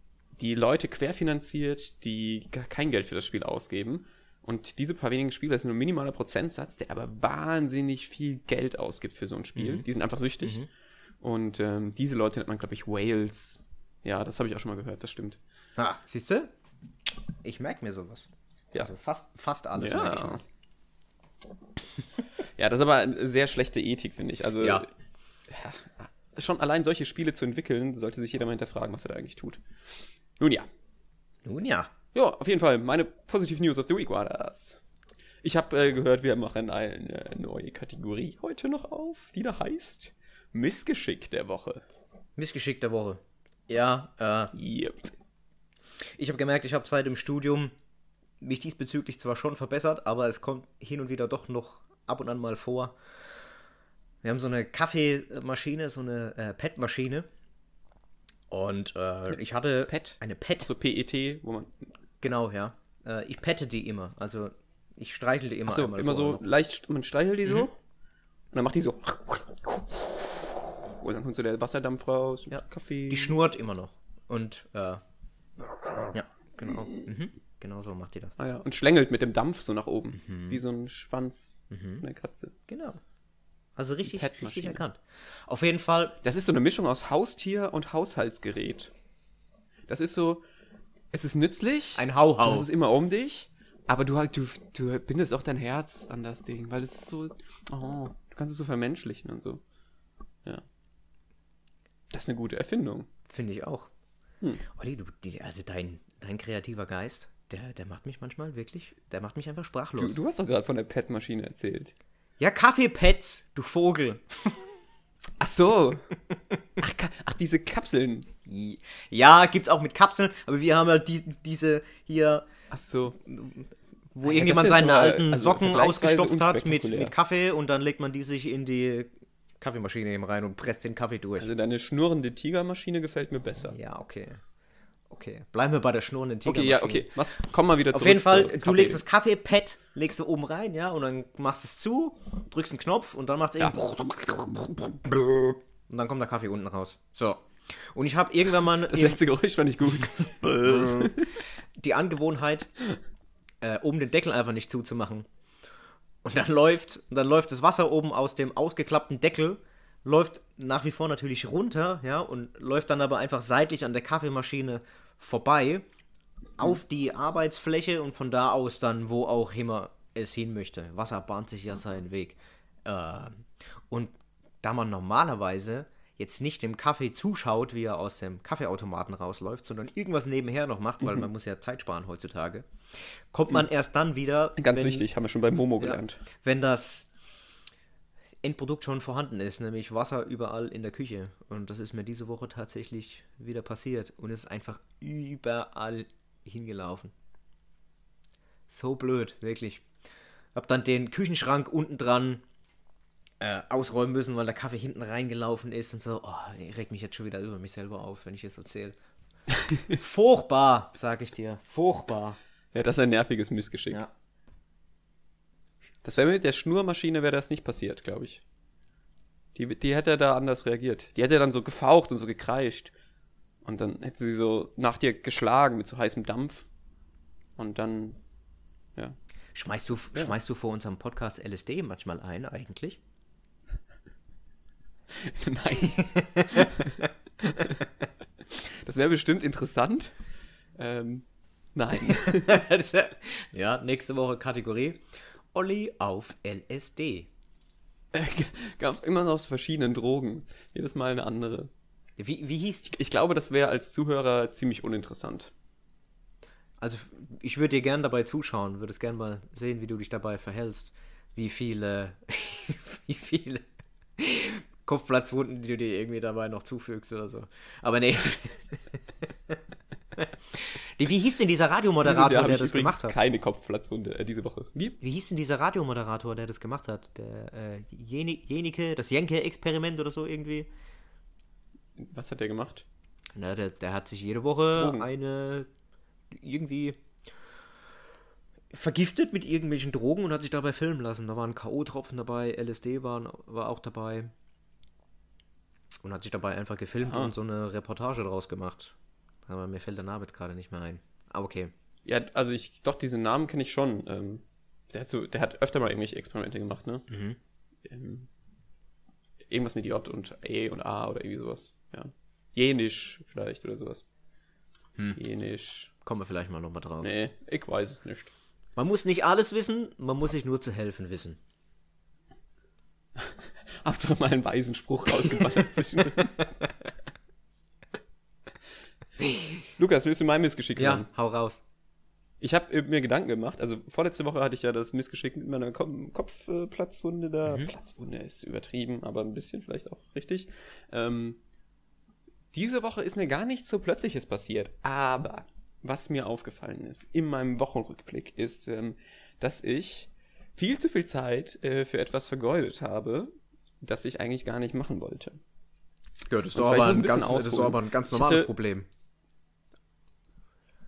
die Leute querfinanziert, die gar kein Geld für das Spiel ausgeben. Und diese paar wenigen Spieler ist nur ein minimaler Prozentsatz, der aber wahnsinnig viel Geld ausgibt für so ein Spiel. Mhm. Die sind einfach süchtig. Und ähm, diese Leute nennt man, glaube ich, Whales. Ja, das habe ich auch schon mal gehört, das stimmt. Ah, siehst du? Ich merke mir sowas. Ja. Also fast, fast alles merke ich Ja. mir. ja, das ist aber eine sehr schlechte Ethik, finde ich. Also Ja. ja, schon allein solche Spiele zu entwickeln, sollte sich jeder mal hinterfragen, was er da eigentlich tut. Nun ja. Nun ja. Ja, auf jeden Fall. Meine Positive News of the Week war das. Ich habe äh, gehört, wir machen eine neue Kategorie heute noch auf, die da heißt Missgeschick der Woche. Missgeschick der Woche. Ja, äh, Yep. Ich habe gemerkt, ich habe seit dem Studium mich diesbezüglich zwar schon verbessert, aber es kommt hin und wieder doch noch ab und an mal vor. Wir haben so eine Kaffeemaschine, so eine äh, PET-Maschine. Und äh, ich hatte PET? eine PET. So PET, wo man. Genau, ja. Äh, ich pette die immer. Also ich streichel die immer Achso, einmal immer so leicht, man streichelt die so. Und dann macht die so. Und dann kommt so der Wasserdampf raus. Ja. Kaffee. Die schnurrt immer noch. Und äh, ja, genau. Mhm. Genau so macht die das. ah, ja. Und schlängelt mit dem Dampf so nach oben. Mhm. Wie so ein Schwanz von der Katze. Genau. Also richtig, richtig erkannt. Auf jeden Fall, Das ist so eine Mischung aus Haustier und Haushaltsgerät. Das ist so, es ist nützlich. ein Hauhau. hast es immer um dich, aber du halt, du, du bindest auch dein Herz an das Ding, weil es ist so, oh, du kannst es so vermenschlichen und so. Ja. Das ist eine gute Erfindung. Finde ich auch. Hm. Olli, du, also dein, dein kreativer Geist, der, der macht mich manchmal wirklich, der macht mich einfach Du, sprachlos. du hast doch gerade von der PET-Maschine erzählt. Ja, Kaffeepads, du Vogel. Ach so. Ach, ach diese Kapseln. Ja, gibt's auch mit Kapseln, aber wir haben halt die, diese hier, Ach so. wo Ja, irgendjemand seine alten also Socken ausgestopft hat mit, mit Kaffee und dann legt man die sich in die Kaffeemaschine eben rein und presst den Kaffee durch. Also deine schnurrende Tigermaschine gefällt mir besser. ja, okay. Okay, bleiben wir bei der schnurrenden Okay, Tigermaschine. ja, okay. Was, komm mal wieder Auf zurück. jeden Fall, du Kaffee- legst das Kaffeepad, legst du oben rein, ja, und dann machst du es zu, drückst einen Knopf und dann macht es Ja. eben und dann kommt der Kaffee unten raus. So. Und ich habe irgendwann mal Das letzte Geräusch fand ich gut. die Angewohnheit, äh, oben den Deckel einfach nicht zuzumachen. Und dann läuft, dann läuft das Wasser oben aus dem ausgeklappten Deckel, läuft nach wie vor natürlich runter, ja, und läuft dann aber einfach seitlich an der Kaffeemaschine vorbei auf die Arbeitsfläche und von da aus dann, wo auch immer es hin möchte. Wasser bahnt sich ja seinen Weg. Äh, und da man normalerweise jetzt nicht dem Kaffee zuschaut, wie er aus dem Kaffeeautomaten rausläuft, sondern irgendwas nebenher noch macht, weil man muss ja Zeit sparen heutzutage, kommt man erst dann wieder, Ganz wenn, wichtig, haben wir schon bei Momo ja, gelernt. wenn das Endprodukt schon vorhanden ist, nämlich Wasser überall in der Küche. Und das ist mir diese Woche tatsächlich wieder passiert. Und es ist einfach überall hingelaufen. So blöd, wirklich. Hab dann den Küchenschrank unten dran äh, ausräumen müssen, weil der Kaffee hinten reingelaufen ist und so. Oh, ich reg mich jetzt schon wieder über mich selber auf, wenn ich es erzähle. Furchtbar, sag ich dir. Furchtbar. Ja, das ist ein nerviges Missgeschick. Ja. Das wäre mit der Schnurmaschine wäre das nicht passiert, glaube ich. Die, die hätte da anders reagiert. Die hätte dann so gefaucht und so gekreischt. Und dann hätte sie so nach dir geschlagen mit so heißem Dampf. Und dann, ja. Schmeißt du, Ja. schmeißt du vor unserem Podcast LSD manchmal ein, eigentlich? Nein. das wäre bestimmt interessant. Ähm, nein. Ja, nächste Woche Kategorie. Olli auf LSD. Gab es immer noch aus verschiedenen Drogen. Jedes Mal eine andere. Wie, wie hieß die? Ich glaube, das wäre als Zuhörer ziemlich uninteressant. Also, ich würde dir gern dabei zuschauen, würde es gern mal sehen, wie du dich dabei verhältst. Wie viele, wie viele Kopfplatzwunden, die du dir irgendwie dabei noch zufügst oder so. Aber nee. Wie hieß denn dieser Radiomoderator, der das gemacht hat? keine Kopfplatzwunde äh, diese Woche. Wie? Wie hieß denn dieser Radiomoderator, der das gemacht hat? Der äh, Jeni- Jenike, das Jenke-Experiment oder so irgendwie? Was hat der gemacht? Na, der, der hat sich jede Woche Drogen. eine irgendwie vergiftet mit irgendwelchen Drogen und hat sich dabei filmen lassen. Da waren K.O.-Tropfen dabei, LSD waren, war auch dabei. Und hat sich dabei einfach gefilmt Aha. und so eine Reportage draus gemacht. Aber mir fällt der Name jetzt gerade nicht mehr ein. Aber okay. Ja, also ich, doch, diesen Namen kenne ich schon. Ähm, der, hat so, der hat öfter mal irgendwelche Experimente gemacht, ne? Mhm. Ähm, irgendwas mit J und E und A oder irgendwie sowas. Ja. Jenisch vielleicht oder sowas. Hm. Jenisch. Kommen wir vielleicht mal nochmal drauf. Nee, ich weiß es nicht. Man muss nicht alles wissen, man muss sich nur zu helfen wissen. Hauptsache mal einen weisen Spruch rausgeballert zwischendrin. Lukas, willst du mein Missgeschick Ja, hören? hau raus. Ich habe mir Gedanken gemacht. Also vorletzte Woche hatte ich ja das Missgeschick mit meiner Ko Kopfplatzwunde da. Platzwunde ist übertrieben, aber ein bisschen vielleicht auch richtig. Ähm, diese Woche ist mir gar nichts so Plötzliches passiert. Aber was mir aufgefallen ist in meinem Wochenrückblick ist, ähm, dass ich viel zu viel Zeit äh, für etwas vergeudet habe, das ich eigentlich gar nicht machen wollte. Ja, das ist aber ein ganz, das ist aber ein ganz normales hatte- Problem.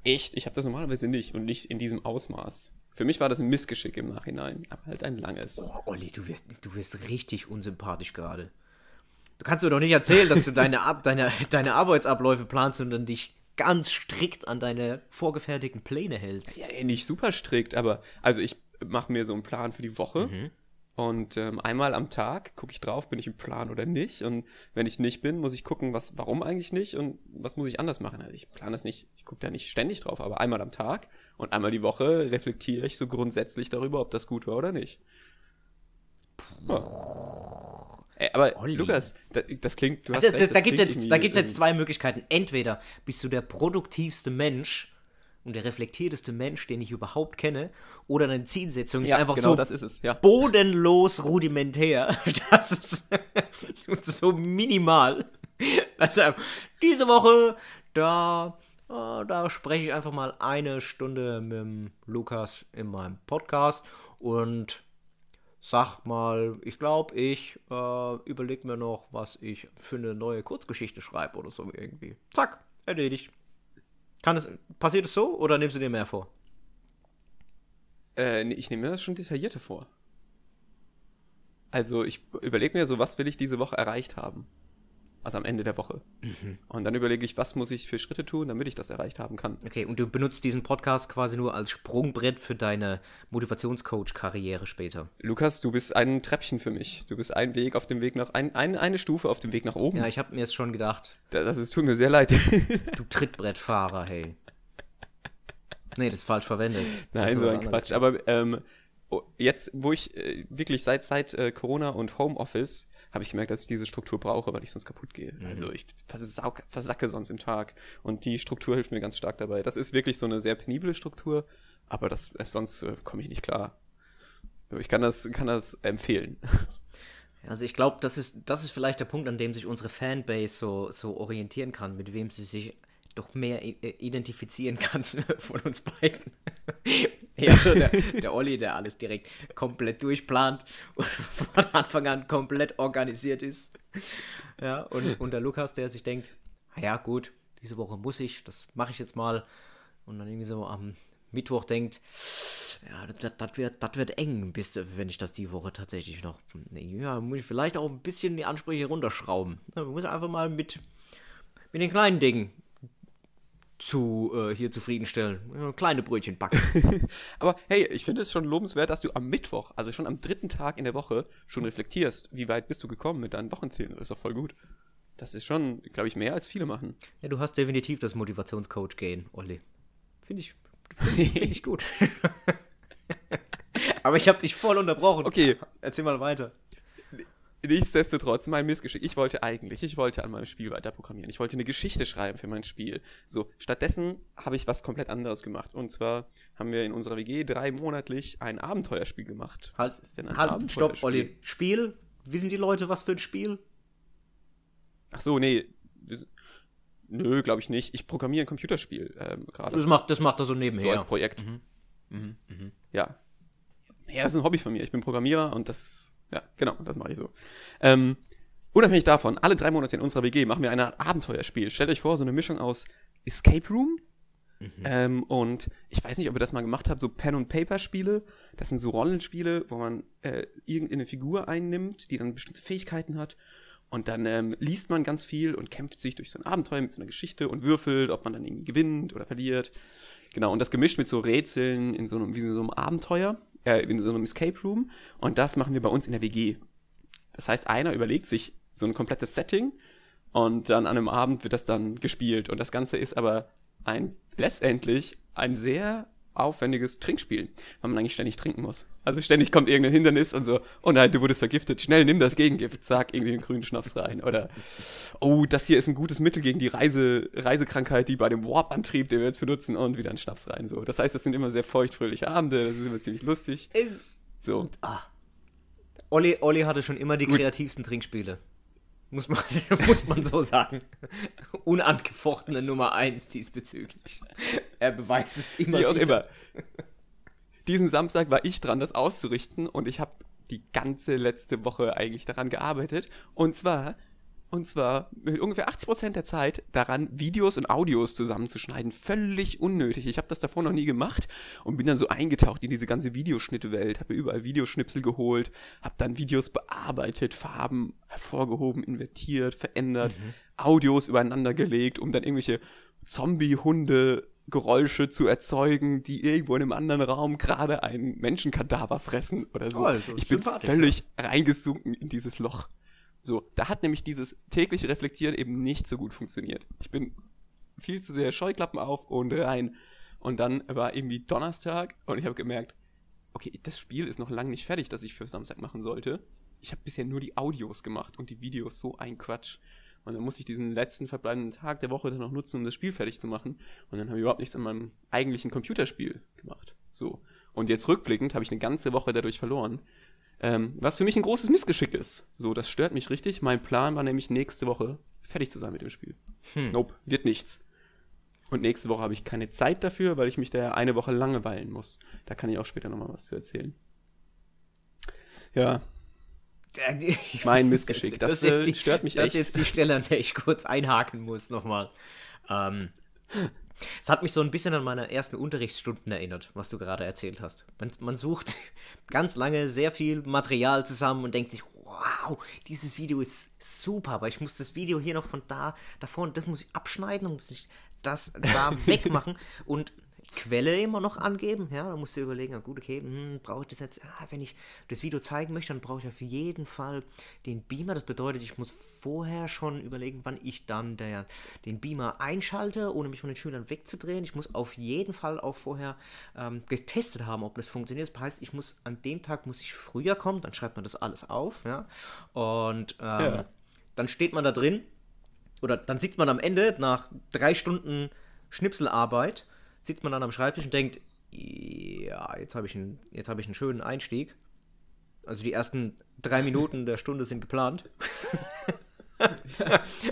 Echt? Ich habe das normalerweise nicht und nicht in diesem Ausmaß. Für mich war das ein Missgeschick im Nachhinein, aber halt ein langes. Oh, Olli, du wirst, du wirst richtig unsympathisch gerade. Du kannst mir doch nicht erzählen, dass du deine, Ab deine, deine Arbeitsabläufe planst und dann dich ganz strikt an deine vorgefertigten Pläne hältst. Ja, nicht super strikt, aber also ich mache mir so einen Plan für die Woche Mhm. Und ähm, einmal am Tag gucke ich drauf, bin ich im Plan oder nicht und wenn ich nicht bin, muss ich gucken, was, warum eigentlich nicht und was muss ich anders machen. Also ich plane das nicht, ich gucke da nicht ständig drauf, aber einmal am Tag und einmal die Woche reflektiere ich so grundsätzlich darüber, ob das gut war oder nicht. Ja. Ey, aber Olli. Lukas, da, das klingt, du hast Das, recht, das, da das gibt jetzt, da gibt jetzt zwei Möglichkeiten. Entweder bist du der produktivste Mensch und der reflektiertest Mensch, den ich überhaupt kenne, oder deine Zielsetzung ist ja, einfach genau so das ist es, ja. bodenlos rudimentär. Das ist so minimal. Also, diese Woche, da, äh, da spreche ich einfach mal eine Stunde mit Lukas in meinem Podcast und sag mal, ich glaube, ich äh, überlege mir noch, was ich für eine neue Kurzgeschichte schreibe oder so irgendwie. Zack, erledigt. Kann es, passiert es so oder nimmst du dir mehr vor? Äh, ich nehme mir das schon detaillierter vor. Also ich überlege mir so, was will ich diese Woche erreicht haben? Also am Ende der Woche. Mhm. Und dann überlege ich, was muss ich für Schritte tun, damit ich das erreicht haben kann. Okay, und du benutzt diesen Podcast quasi nur als Sprungbrett für deine Motivationscoach-Karriere später. Lukas, du bist ein Treppchen für mich. Du bist ein Weg auf dem Weg nach, ein, ein, eine Stufe auf dem Weg nach oben. Ja, ich habe mir es schon gedacht. Das, das ist, tut mir sehr leid. Du Trittbrettfahrer, hey. Nee, das ist falsch verwendet. Nein, Das so ein. Quatsch. Aber ähm, oh, jetzt, wo ich äh, wirklich seit, seit äh, Corona und Homeoffice habe ich gemerkt, dass ich diese Struktur brauche, weil ich sonst kaputt gehe. Mhm. Also ich versauke, versacke sonst im Tag. Und die Struktur hilft mir ganz stark dabei. Das ist wirklich so eine sehr penible Struktur, aber das, äh, sonst äh, komme ich nicht klar. So, ich kann das, kann das empfehlen. Also ich glaube, das ist, das ist vielleicht der Punkt, an dem sich unsere Fanbase so, so orientieren kann, mit wem sie sich doch mehr identifizieren kann von uns beiden. ja, so der, der Olli, der alles direkt komplett durchplant und von Anfang an komplett organisiert ist. Ja, und, und der Lukas, der sich denkt, "Ah ja gut, diese Woche muss ich, das mache ich jetzt mal. Und dann irgendwie so am Mittwoch denkt, ja, das, das, wird, das wird eng, bis, wenn ich das die Woche tatsächlich noch. Ja, muss ich vielleicht auch ein bisschen die Ansprüche runterschrauben. Man muss einfach mal mit, mit den kleinen Dingen zu äh, hier zufriedenstellen. Ja, Kleine Brötchen backen. Aber hey, ich finde es schon lobenswert, dass du am Mittwoch, also schon am dritten Tag in der Woche, schon reflektierst, wie weit bist du gekommen mit deinen Wochenzielen. Das ist doch voll gut. Das ist schon, glaube ich, mehr als viele machen. ja, du hast definitiv das Motivationscoach-Gain, Olli. Finde ich, finde ich, find ich gut. Aber ich habe dich voll unterbrochen. Okay. Erzähl mal weiter. Nichtsdestotrotz, mein Missgeschick. Ich wollte eigentlich, ich wollte an meinem Spiel weiter programmieren. Ich wollte eine Geschichte schreiben für mein Spiel. So, stattdessen habe ich was komplett anderes gemacht. Und zwar haben wir in unserer WG drei monatlich ein Abenteuerspiel gemacht. Halt, Was ist denn ein halt, Abenteuerspiel? stopp, Olli. Spiel? Wissen die Leute, was für ein Spiel? Ach so, nee. Nö, glaube ich nicht. Ich programmiere ein Computerspiel ähm, gerade. Das macht, das macht er so So nebenher. als Projekt. Ja. Ja, das ist ein Hobby von mir. Ich bin Programmierer und das, ja, genau, das mache ich so. Ähm, unabhängig davon, alle drei Monate in unserer WG machen wir eine Art Abenteuerspiel. Stellt euch vor, so eine Mischung aus Escape Room ähm, und ich weiß nicht, ob ihr das mal gemacht habt, so Pen-and-Paper-Spiele. Das sind so Rollenspiele, wo man äh, irgendeine Figur einnimmt, die dann bestimmte Fähigkeiten hat. Und dann ähm, liest man ganz viel und kämpft sich durch so ein Abenteuer mit so einer Geschichte und würfelt, ob man dann irgendwie gewinnt oder verliert. Genau, und das gemischt mit so Rätseln in so einem, wie in so einem Abenteuer, äh, in so einem Escape Room. Und das machen wir bei uns in der WG. Das heißt, einer überlegt sich so ein komplettes Setting und dann an einem Abend wird das dann gespielt. Und das Ganze ist aber ein, letztendlich ein sehr aufwendiges Trinkspiel, weil man eigentlich ständig trinken muss. Also ständig kommt irgendein Hindernis und so, oh nein, du wurdest vergiftet, schnell nimm das Gegengift, zack, irgendwie den grünen Schnaps rein. Oder, oh, das hier ist ein gutes Mittel gegen die Reise, Reisekrankheit, die bei dem Warp-Antrieb, den wir jetzt benutzen, und wieder ein Schnaps rein. So. Das heißt, das sind immer sehr feuchtfröhliche Abende, das ist immer ziemlich lustig. So. Olli, Olli hatte schon immer die kreativsten Trinkspiele. Muss man, muss man so sagen. Unangefochtene Nummer eins diesbezüglich. Er beweist es immer Wie auch wieder. immer. Diesen Samstag war ich dran, das auszurichten und ich habe die ganze letzte Woche eigentlich daran gearbeitet. Und zwar, und zwar mit ungefähr 80% der Zeit daran, Videos und Audios zusammenzuschneiden. Völlig unnötig. Ich habe das davor noch nie gemacht und bin dann so eingetaucht in diese ganze Videoschnittwelt, habe mir überall Videoschnipsel geholt, habe dann Videos bearbeitet, Farben hervorgehoben, invertiert, verändert, Audios übereinander gelegt, um dann irgendwelche Zombie-Hunde Geräusche zu erzeugen, die irgendwo in einem anderen Raum gerade einen Menschenkadaver fressen oder so. Oh, also ich bin völlig reingesunken in dieses Loch. So, da hat nämlich dieses tägliche Reflektieren eben nicht so gut funktioniert. Ich bin viel zu sehr Scheuklappen auf und rein. Und dann war irgendwie Donnerstag und ich habe gemerkt, okay, das Spiel ist noch lange nicht fertig, das ich für Samstag machen sollte. Ich habe bisher nur die Audios gemacht und die Videos so ein Quatsch. Und dann musste ich diesen letzten verbleibenden Tag der Woche dann noch nutzen, um das Spiel fertig zu machen. Und dann habe ich überhaupt nichts an meinem eigentlichen Computerspiel gemacht. So. Und jetzt rückblickend habe ich eine ganze Woche dadurch verloren. Ähm, was für mich ein großes Missgeschick ist. So, das stört mich richtig. Mein Plan war nämlich nächste Woche fertig zu sein mit dem Spiel. Nope, wird nichts. Und nächste Woche habe ich keine Zeit dafür, weil ich mich da eine Woche langeweilen muss. Da kann ich auch später nochmal was zu erzählen. Ja, mein Missgeschick. Das, jetzt äh, die, stört mich Das echt. ist jetzt die Stelle, an der ich kurz einhaken muss nochmal. Ähm, es hat mich so ein bisschen an meine ersten Unterrichtsstunden erinnert, was du gerade erzählt hast. Man, man sucht ganz lange sehr viel Material zusammen und denkt sich, wow, dieses Video ist super, aber ich muss das Video hier noch von da, davor und das muss ich abschneiden und muss ich das da wegmachen und Quelle immer noch angeben, ja, da musst du überlegen, ja gut, okay, hm, brauche ich das jetzt, ah, wenn ich das Video zeigen möchte, dann brauche ich auf jeden Fall den Beamer, das bedeutet, ich muss vorher schon überlegen, wann ich dann der, den Beamer einschalte, ohne mich von den Schülern wegzudrehen, ich muss auf jeden Fall auch vorher ähm, getestet haben, ob das funktioniert, das heißt, ich muss, an dem Tag muss ich früher kommen, dann schreibt man das alles auf, ja, und ähm, Ja. dann steht man da drin, oder dann sitzt man am Ende nach drei Stunden Schnipselarbeit, sitzt man dann am Schreibtisch und denkt, ja, jetzt habe ich, einen- jetzt hab ich einen schönen Einstieg. Also die ersten drei Minuten der Stunde sind geplant.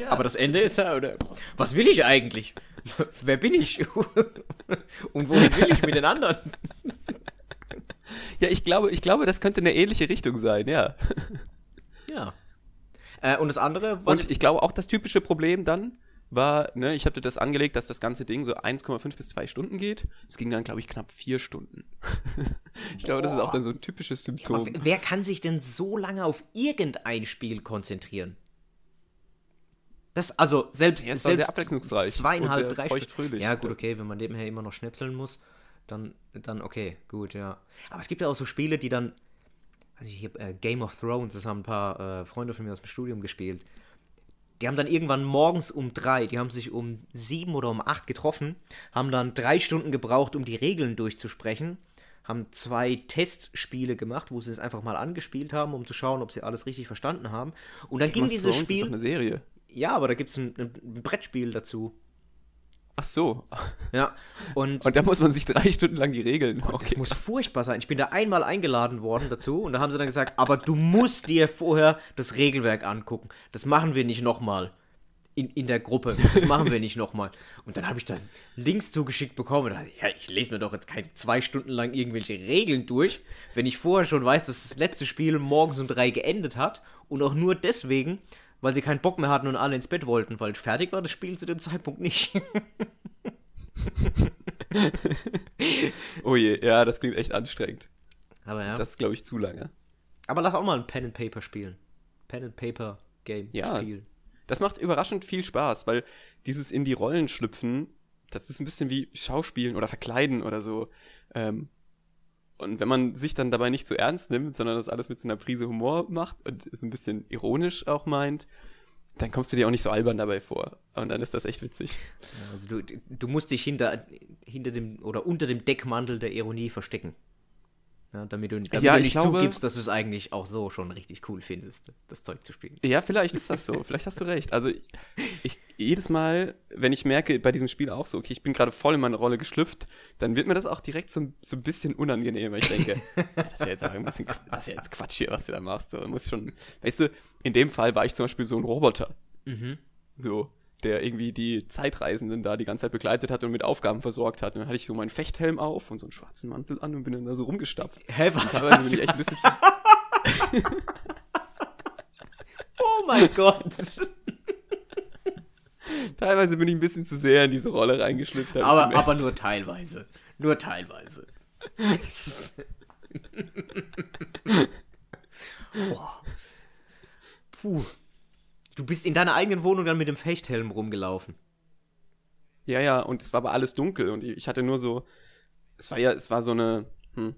Aber das Ende ist ja, oder was will ich eigentlich? Wer bin ich? Und wohin will ich mit den anderen? Ja, ich glaube, ich glaube, das könnte eine ähnliche Richtung sein, ja. Ja. Äh, und das andere, was Und ich glaube auch das typische Problem dann war, ne, ich hatte das angelegt, dass das ganze Ding so 1,5 bis 2 Stunden geht. Es ging dann, glaube ich, knapp 4 Stunden. ich glaube, das ist auch dann so ein typisches Symptom. Aber wer kann sich denn so lange auf irgendein Spiel konzentrieren? Das, also selbst, Ja, selbst abwechslungsreich zweieinhalb, drei. Stunden. Ja, gut, okay, wenn man nebenher immer noch schnipseln muss, dann, dann okay, gut, ja. Aber es gibt ja auch so Spiele, die dann, also ich habe äh, Game of Thrones, das haben ein paar äh, Freunde von mir aus dem Studium gespielt. Die haben dann irgendwann morgens um drei, die haben sich um sieben oder um acht getroffen, haben dann drei Stunden gebraucht, um die Regeln durchzusprechen, haben zwei Testspiele gemacht, wo sie es einfach mal angespielt haben, um zu schauen, ob sie alles richtig verstanden haben. Und dann Game ging dieses Thrones Ist doch Spiel. eine Serie. Ja, aber da gibt es ein, ein Brettspiel dazu. Ach so. Ja, und, Und da muss man sich drei Stunden lang die Regeln. das Okay. muss furchtbar sein. Ich bin da einmal eingeladen worden dazu und da haben sie dann gesagt, aber du musst dir vorher das Regelwerk angucken. Das machen wir nicht nochmal. In, in der Gruppe. Das machen wir nicht nochmal. Und dann habe ich das Links zugeschickt bekommen. Und dachte, ja, ich lese mir doch jetzt keine zwei Stunden lang irgendwelche Regeln durch, wenn ich vorher schon weiß, dass das letzte Spiel morgens um drei geendet hat. Und auch nur deswegen, weil sie keinen Bock mehr hatten und alle ins Bett wollten, weil fertig war das Spiel zu dem Zeitpunkt nicht. Oh je, ja, das klingt echt anstrengend. Aber ja. Das ist, glaube ich, zu lange. Aber lass auch mal ein Pen and Paper spielen. Pen and Paper Game Ja. Spiel. Das macht überraschend viel Spaß, weil dieses in die Rollen schlüpfen, das ist ein bisschen wie Schauspielen oder Verkleiden oder so. Ähm, und wenn man sich dann dabei nicht so ernst nimmt, sondern das alles mit so einer Prise Humor macht und so ein bisschen ironisch auch meint, dann kommst du dir auch nicht so albern dabei vor. Und dann ist das echt witzig. Also du, du musst dich hinter, hinter dem oder unter dem Deckmantel der Ironie verstecken. Ja, damit du, damit Ja, du ich nicht glaube- zugibst, dass du es eigentlich auch so schon richtig cool findest, das Zeug zu spielen. Ja, vielleicht ist das so. vielleicht hast du recht. Also ich, ich, jedes Mal, wenn ich merke, bei diesem Spiel auch so, okay, ich bin gerade voll in meine Rolle geschlüpft, dann wird mir das auch direkt so, ein- so ein bisschen unangenehm. weil Ich denke, das ist ja jetzt auch ein bisschen, das ist ja jetzt Quatsch hier, was du da machst. So, muss schon, weißt du, in dem Fall war ich zum Beispiel so ein Roboter. So, der irgendwie die Zeitreisenden da die ganze Zeit begleitet hat und mit Aufgaben versorgt hat. Und dann hatte ich so meinen Fechthelm auf und so einen schwarzen Mantel an und bin dann da so rumgestapft. Hä, was? Teilweise bin ich echt ein bisschen zu, Oh mein Gott. Teilweise bin ich ein bisschen zu sehr in diese Rolle reingeschlüpft. aber, aber nur teilweise. Nur teilweise. Boah. Puh. Du bist in deiner eigenen Wohnung dann mit dem Fechthelm rumgelaufen. Ja, ja, und es war aber alles dunkel und ich hatte nur so, es war ja, es war so eine hm,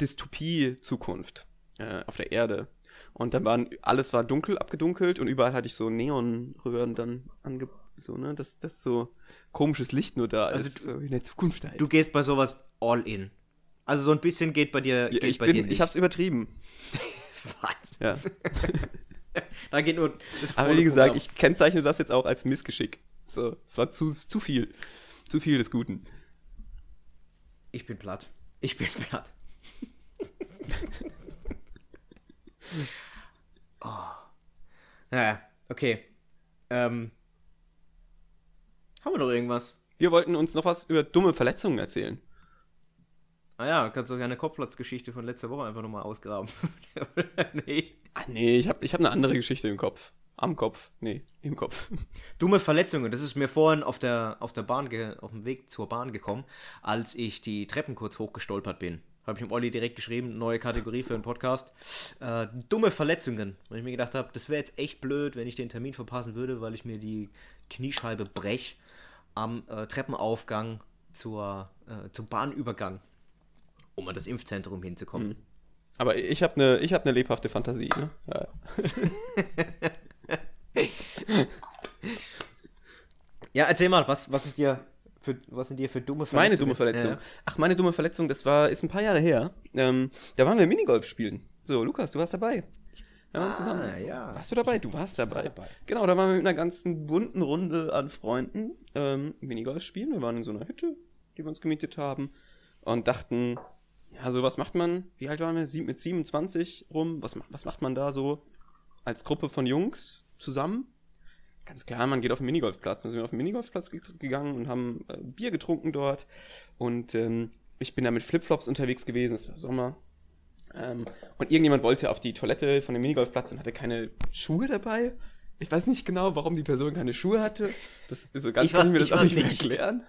Dystopie-Zukunft äh, auf der Erde. Und dann waren, alles war dunkel, abgedunkelt und überall hatte ich so Neonröhren dann ange, so, ne, dass das so komisches Licht nur da Also ist, so in der Zukunft halt. Du gehst bei sowas all in. Also so ein bisschen geht bei dir, ja, geht ich bei bin, dir nicht. ich hab's übertrieben. Was? Ja. Da geht nur das Aber wie gesagt, ich kennzeichne das jetzt auch als Missgeschick. So, es war zu, zu viel. Zu viel des Guten. Ich bin platt. Ich bin platt. oh. Naja, okay. Ähm. Haben wir noch irgendwas? Wir wollten uns noch was über dumme Verletzungen erzählen. Ah ja, kannst du eine Kopfplatzgeschichte von letzter Woche einfach nochmal ausgraben. nee. Ah, nee, ich habe ich hab eine andere Geschichte im Kopf. Am Kopf. Nee, im Kopf. Dumme Verletzungen, das ist mir vorhin auf der, auf der Bahn, ge- auf dem Weg zur Bahn gekommen, als ich die Treppen kurz hochgestolpert bin. Habe ich dem Olli direkt geschrieben, neue Kategorie für den Podcast. Äh, dumme Verletzungen. Weil ich mir gedacht habe, das wäre jetzt echt blöd, wenn ich den Termin verpassen würde, weil ich mir die Kniescheibe brech am äh, Treppenaufgang zur, äh, zum Bahnübergang, um an das Impfzentrum hinzukommen. Aber ich habe eine hab ne lebhafte Fantasie. Ne? Ja. Ja, erzähl mal, was, was ist dir für, was sind dir für dumme Verletzungen? Meine dumme Verletzung. Ja. Ach, meine dumme Verletzung, das war, ist ein paar Jahre her. Ähm, da waren wir Minigolf spielen. So, Lukas, du warst dabei. Wir waren zusammen. Ah, ja. Warst du dabei? Du warst dabei. dabei. Genau, da waren wir mit einer ganzen bunten Runde an Freunden ähm, Minigolf spielen. Wir waren in so einer Hütte, die wir uns gemietet haben und dachten, ja, so was macht man, wie alt waren wir? Sieb- Mit 27 rum, was, was macht man da so als Gruppe von Jungs zusammen? Ganz klar, man geht auf den Minigolfplatz. Dann sind wir auf den Minigolfplatz ge- gegangen und haben äh, Bier getrunken dort. Und ähm, ich bin da mit Flipflops unterwegs gewesen, es war Sommer. Ähm, und irgendjemand wollte auf die Toilette von dem Minigolfplatz und hatte keine Schuhe dabei. Ich weiß nicht genau, warum die Person keine Schuhe hatte. Das, so ganz Ich kann weiß- ich mir das auch nicht mehr nicht. erklären.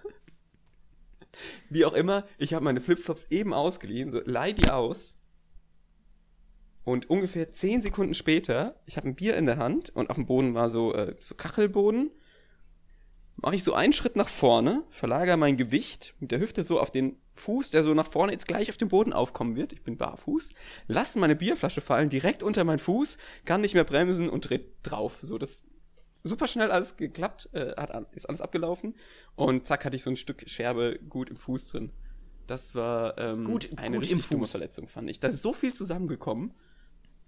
Wie auch immer, ich habe meine Flipflops eben ausgeliehen, so leih die aus. Und ungefähr zehn Sekunden später, ich habe ein Bier in der Hand und auf dem Boden war so, äh, so Kachelboden. Mache ich so einen Schritt nach vorne, verlagere mein Gewicht mit der Hüfte so auf den Fuß, der so nach vorne jetzt gleich auf dem Boden aufkommen wird. Ich bin barfuß. Lasse meine Bierflasche fallen, direkt unter meinen Fuß, kann nicht mehr bremsen und dreht drauf. So, das super schnell alles geklappt, äh, hat, ist alles abgelaufen. Und zack, hatte ich so ein Stück Scherbe gut im Fuß drin. Das war ähm, Gut- eine gut richtig dumme. Verletzung, fand ich. Da ist so viel zusammengekommen,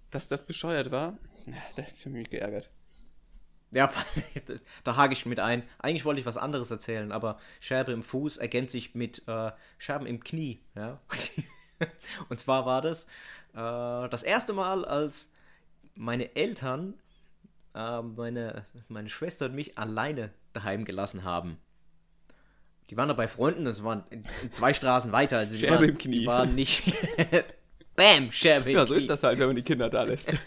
dass das bescheuert war. Ja, da hab ich mich geärgert. Ja, da hake ich mit ein. Eigentlich wollte ich was anderes erzählen, aber Scherbe im Fuß ergänzt sich mit äh, Scherben im Knie. Ja? Und zwar war das äh, das erste Mal, als meine Eltern äh, meine, meine Schwester und mich alleine daheim gelassen haben. Die waren da bei Freunden, das waren zwei Straßen weiter. Also die Scherbe waren, im Knie. Die waren nicht. Bam, im Ja, so ist das halt, wenn man die Kinder da lässt.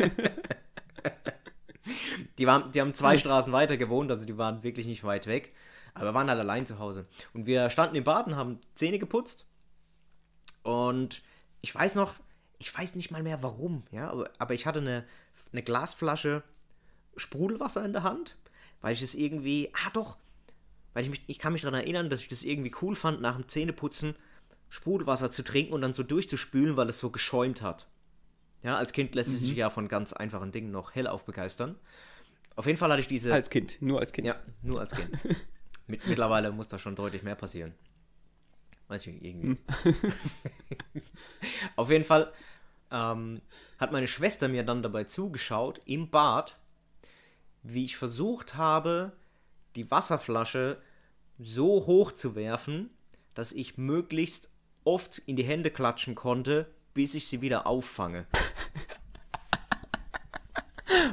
Die, waren, die haben zwei Straßen weiter gewohnt, also die waren wirklich nicht weit weg. Aber wir waren halt allein zu Hause. Und wir standen im Bad und haben Zähne geputzt. Und ich weiß noch, ich weiß nicht mal mehr warum, ja, aber, aber ich hatte eine, eine Glasflasche Sprudelwasser in der Hand, weil ich es irgendwie, ah doch, weil ich mich, ich kann mich daran erinnern, dass ich das irgendwie cool fand, nach dem Zähneputzen Sprudelwasser zu trinken und dann so durchzuspülen, weil es so geschäumt hat. Ja, als Kind lässt es sich ja von ganz einfachen Dingen noch hellauf begeistern. Auf jeden Fall hatte ich diese. als Kind, nur als Kind. Ja, nur als Kind. Mit, mittlerweile muss da schon deutlich mehr passieren. Weiß ich irgendwie. Auf jeden Fall ähm, hat meine Schwester mir dann dabei zugeschaut, im Bad, wie ich versucht habe, die Wasserflasche so hoch zu werfen, dass ich möglichst oft in die Hände klatschen konnte, bis ich sie wieder auffange.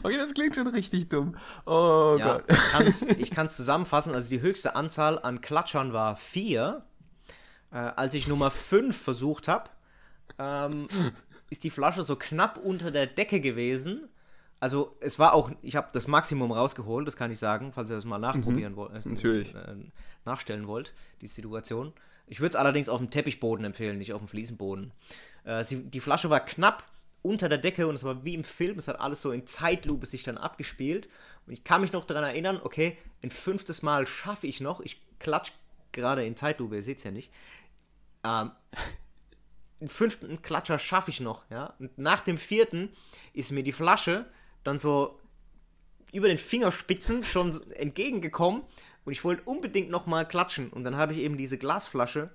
Okay, das klingt schon richtig dumm. Oh Ja, ich kann's- ich kann es zusammenfassen. Also die höchste Anzahl an Klatschern war vier. Äh, als ich Nummer fünf versucht habe, ähm, ist die Flasche so knapp unter der Decke gewesen. Also es war auch, ich habe das Maximum rausgeholt, das kann ich sagen, falls ihr das mal nachprobieren wollt, äh, Natürlich. äh, nachstellen wollt, die Situation. Ich würde es allerdings auf dem Teppichboden empfehlen, nicht auf dem Fliesenboden. Äh, sie, die Flasche war knapp unter der Decke und es war wie im Film, es hat alles so in Zeitlupe sich dann abgespielt. Und ich kann mich noch daran erinnern, okay, ein fünftes Mal schaffe ich noch, ich klatsch gerade in Zeitlupe, ihr seht es ja nicht. Ähm, den fünften Klatscher schaffe ich noch, ja. Und nach dem vierten ist mir die Flasche dann so über den Fingerspitzen schon entgegengekommen und ich wollte unbedingt nochmal klatschen. Und dann habe ich eben diese Glasflasche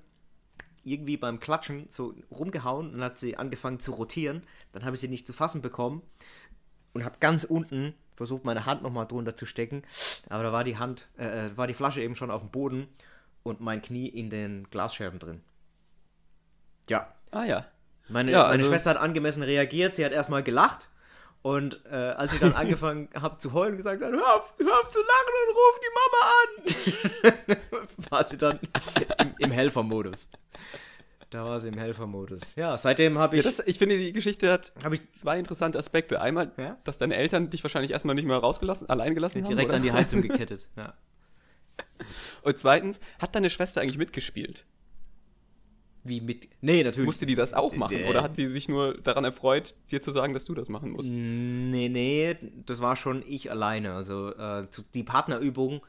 irgendwie beim Klatschen so rumgehauen und hat sie angefangen zu rotieren. Dann habe ich sie nicht zu fassen bekommen und habe ganz unten versucht, meine Hand nochmal drunter zu stecken. Aber da war die Hand, äh, äh, war die Flasche eben schon auf dem Boden und mein Knie in den Glasscherben drin. Ja, Ah ja. meine, Ja, meine also- Schwester hat angemessen reagiert, sie hat erstmal gelacht und äh, als ich dann angefangen habe zu heulen, gesagt hat, hör auf, hör auf zu lachen und ruf die Mama an, war sie dann im, im Helfermodus. Da war sie im Helfermodus. Ja, seitdem habe ja ich, das, ich finde, die Geschichte hat ich zwei interessante Aspekte. Einmal, Ja? dass deine Eltern dich wahrscheinlich erstmal nicht mehr rausgelassen, allein gelassen haben. direkt oder? an die Heizung gekettet. Ja. Und zweitens, hat deine Schwester eigentlich mitgespielt? Wie mit. Nee, natürlich. Musste die das auch machen? Äh. Oder hat die sich nur daran erfreut, dir zu sagen, dass du das machen musst? Nee, nee, das war schon ich alleine. Also äh, die Partnerübung,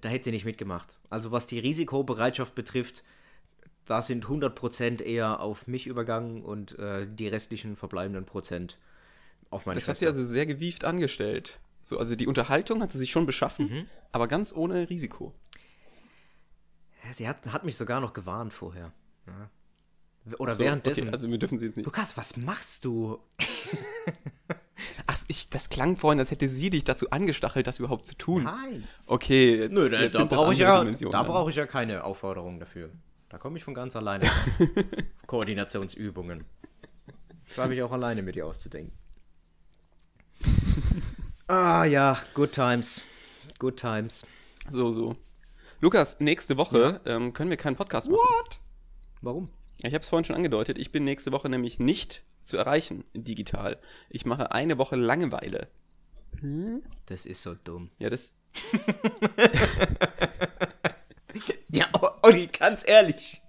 da hätte sie nicht mitgemacht. Also was die Risikobereitschaft betrifft, da sind 100% eher auf mich übergangen und äh, die restlichen verbleibenden Prozent auf meine Das hat Schwester. sie also sehr gewieft angestellt. So, also die Unterhaltung hat sie sich schon beschaffen, Mhm. aber ganz ohne Risiko. Sie hat, hat mich sogar noch gewarnt vorher. Ja. Oder So, währenddessen. Okay, also wir dürfen sie jetzt nicht. Lukas, was machst du? Ach, ich, das klang vorhin, als hätte sie dich dazu angestachelt, das überhaupt zu tun. Nein. Okay, jetzt, Nö, da, jetzt da brauche ich, ja, da dann. brauche ich ja keine Aufforderung dafür. Da komme ich von ganz alleine. Koordinationsübungen. Schreibe ich auch alleine mit dir auszudenken. ah ja, good times. Good times. So, so. Lukas, nächste Woche ähm, können wir keinen Podcast machen. What? Warum? Ich habe es vorhin schon angedeutet. Ich bin nächste Woche nämlich nicht zu erreichen digital. Ich mache eine Woche Langeweile. Das ist so dumm. Ja, das. Ja, Olli, ganz ehrlich.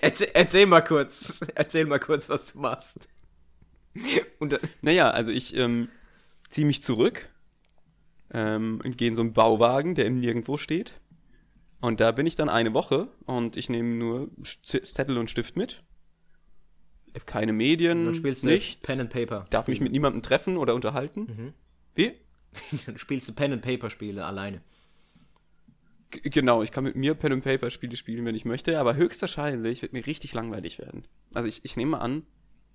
Erzähl, erzähl mal kurz. Erzähl mal kurz, was du machst. und, naja, also ich ähm, ziehe mich zurück ähm, und gehe in so einen Bauwagen, der im Nirgendwo steht. Und da bin ich dann eine Woche und ich nehme nur Zettel und Stift mit. Keine Medien, dann spielst du nichts. Pen and Paper. Darf mich mit niemandem treffen oder unterhalten. Mhm. Wie? dann spielst du Pen and Paper Spiele alleine. G genau, ich kann mit mir Pen and Paper Spiele spielen, wenn ich möchte, aber höchstwahrscheinlich wird mir richtig langweilig werden. Also ich, ich nehme mal an,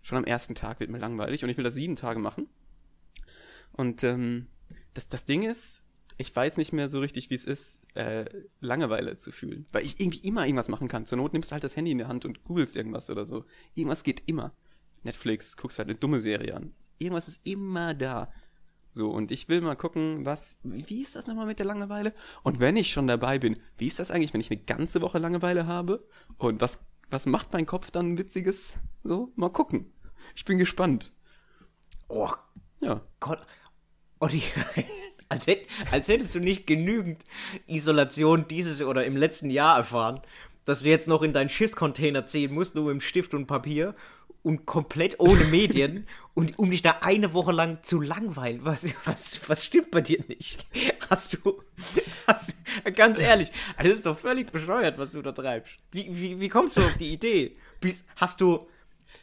schon am ersten Tag wird mir langweilig und ich will das sieben Tage machen. Und ähm, das, das Ding ist, ich weiß nicht mehr so richtig, wie es ist, äh, Langeweile zu fühlen. Weil ich irgendwie immer irgendwas machen kann. Zur Not nimmst du halt das Handy in der Hand und googelst irgendwas oder so. Irgendwas geht immer. Netflix, guckst halt eine dumme Serie an. Irgendwas ist immer da. So, und ich will mal gucken, was, wie ist das nochmal mit der Langeweile? Und wenn ich schon dabei bin, wie ist das eigentlich, wenn ich eine ganze Woche Langeweile habe? Und was, was macht mein Kopf dann Witziges? So, mal gucken. Ich bin gespannt. Oh, ja. Gott. Ich, als, hätt, als hättest du nicht genügend Isolation dieses oder im letzten Jahr erfahren, dass du jetzt noch in deinen Schiffscontainer ziehen musst, nur mit Stift und Papier und komplett ohne Medien und um dich da eine Woche lang zu langweilen. Was, was, was stimmt bei dir nicht? Hast du, hast, ganz ehrlich, das ist doch völlig bescheuert, was du da treibst. Wie, wie, wie kommst du auf die Idee? Bist, hast du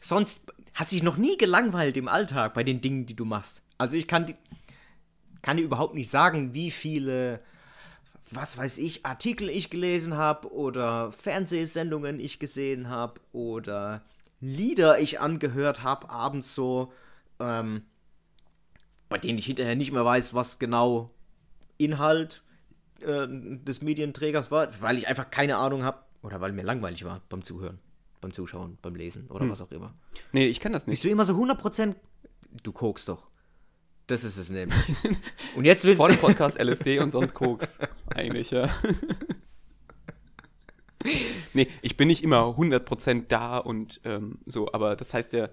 sonst, hast dich noch nie gelangweilt im Alltag bei den Dingen, die du machst? Also ich kann, kann dir überhaupt nicht sagen, wie viele was weiß ich, Artikel ich gelesen habe oder Fernsehsendungen ich gesehen habe oder Lieder ich angehört habe, abends so, ähm, bei denen ich hinterher nicht mehr weiß, was genau Inhalt äh, des Medienträgers war, weil ich einfach keine Ahnung habe oder weil mir langweilig war beim Zuhören, beim Zuschauen, beim Lesen oder hm. was auch immer. Nee, ich kann das nicht. Bist du immer so 100%, du kokst doch. Das ist es nämlich. Und jetzt willst du. Vor dem Podcast LSD und sonst Koks. Eigentlich, ja. nee, ich bin nicht immer 100% da und ähm, so, aber das heißt ja,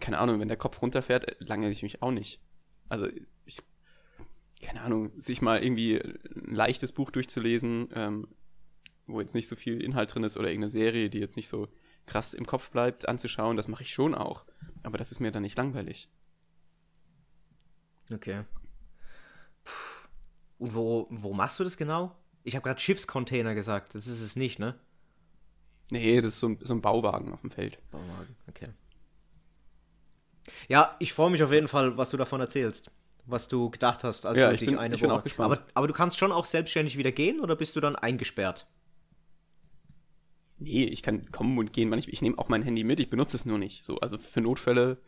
keine Ahnung, wenn der Kopf runterfährt, langweile ich mich auch nicht. Also, ich, keine Ahnung, sich mal irgendwie ein leichtes Buch durchzulesen, ähm, wo jetzt nicht so viel Inhalt drin ist oder irgendeine Serie, die jetzt nicht so krass im Kopf bleibt, anzuschauen, das mache ich schon auch. Aber das ist mir dann nicht langweilig. Okay. Puh. Und wo, wo machst du das genau? Ich habe gerade Schiffscontainer gesagt. Das ist es nicht, ne? Nee, das ist so ein, so ein Bauwagen auf dem Feld. Bauwagen, okay. Ja, ich freue mich auf jeden Fall, was du davon erzählst. Was du gedacht hast, als ja, du dich bin, eine ich Woche. Bin auch gespannt. Aber, aber du kannst schon auch selbstständig wieder gehen oder bist du dann eingesperrt? Nee, ich kann kommen und gehen. Ich, ich nehme auch mein Handy mit, ich benutze es nur nicht. So, also für Notfälle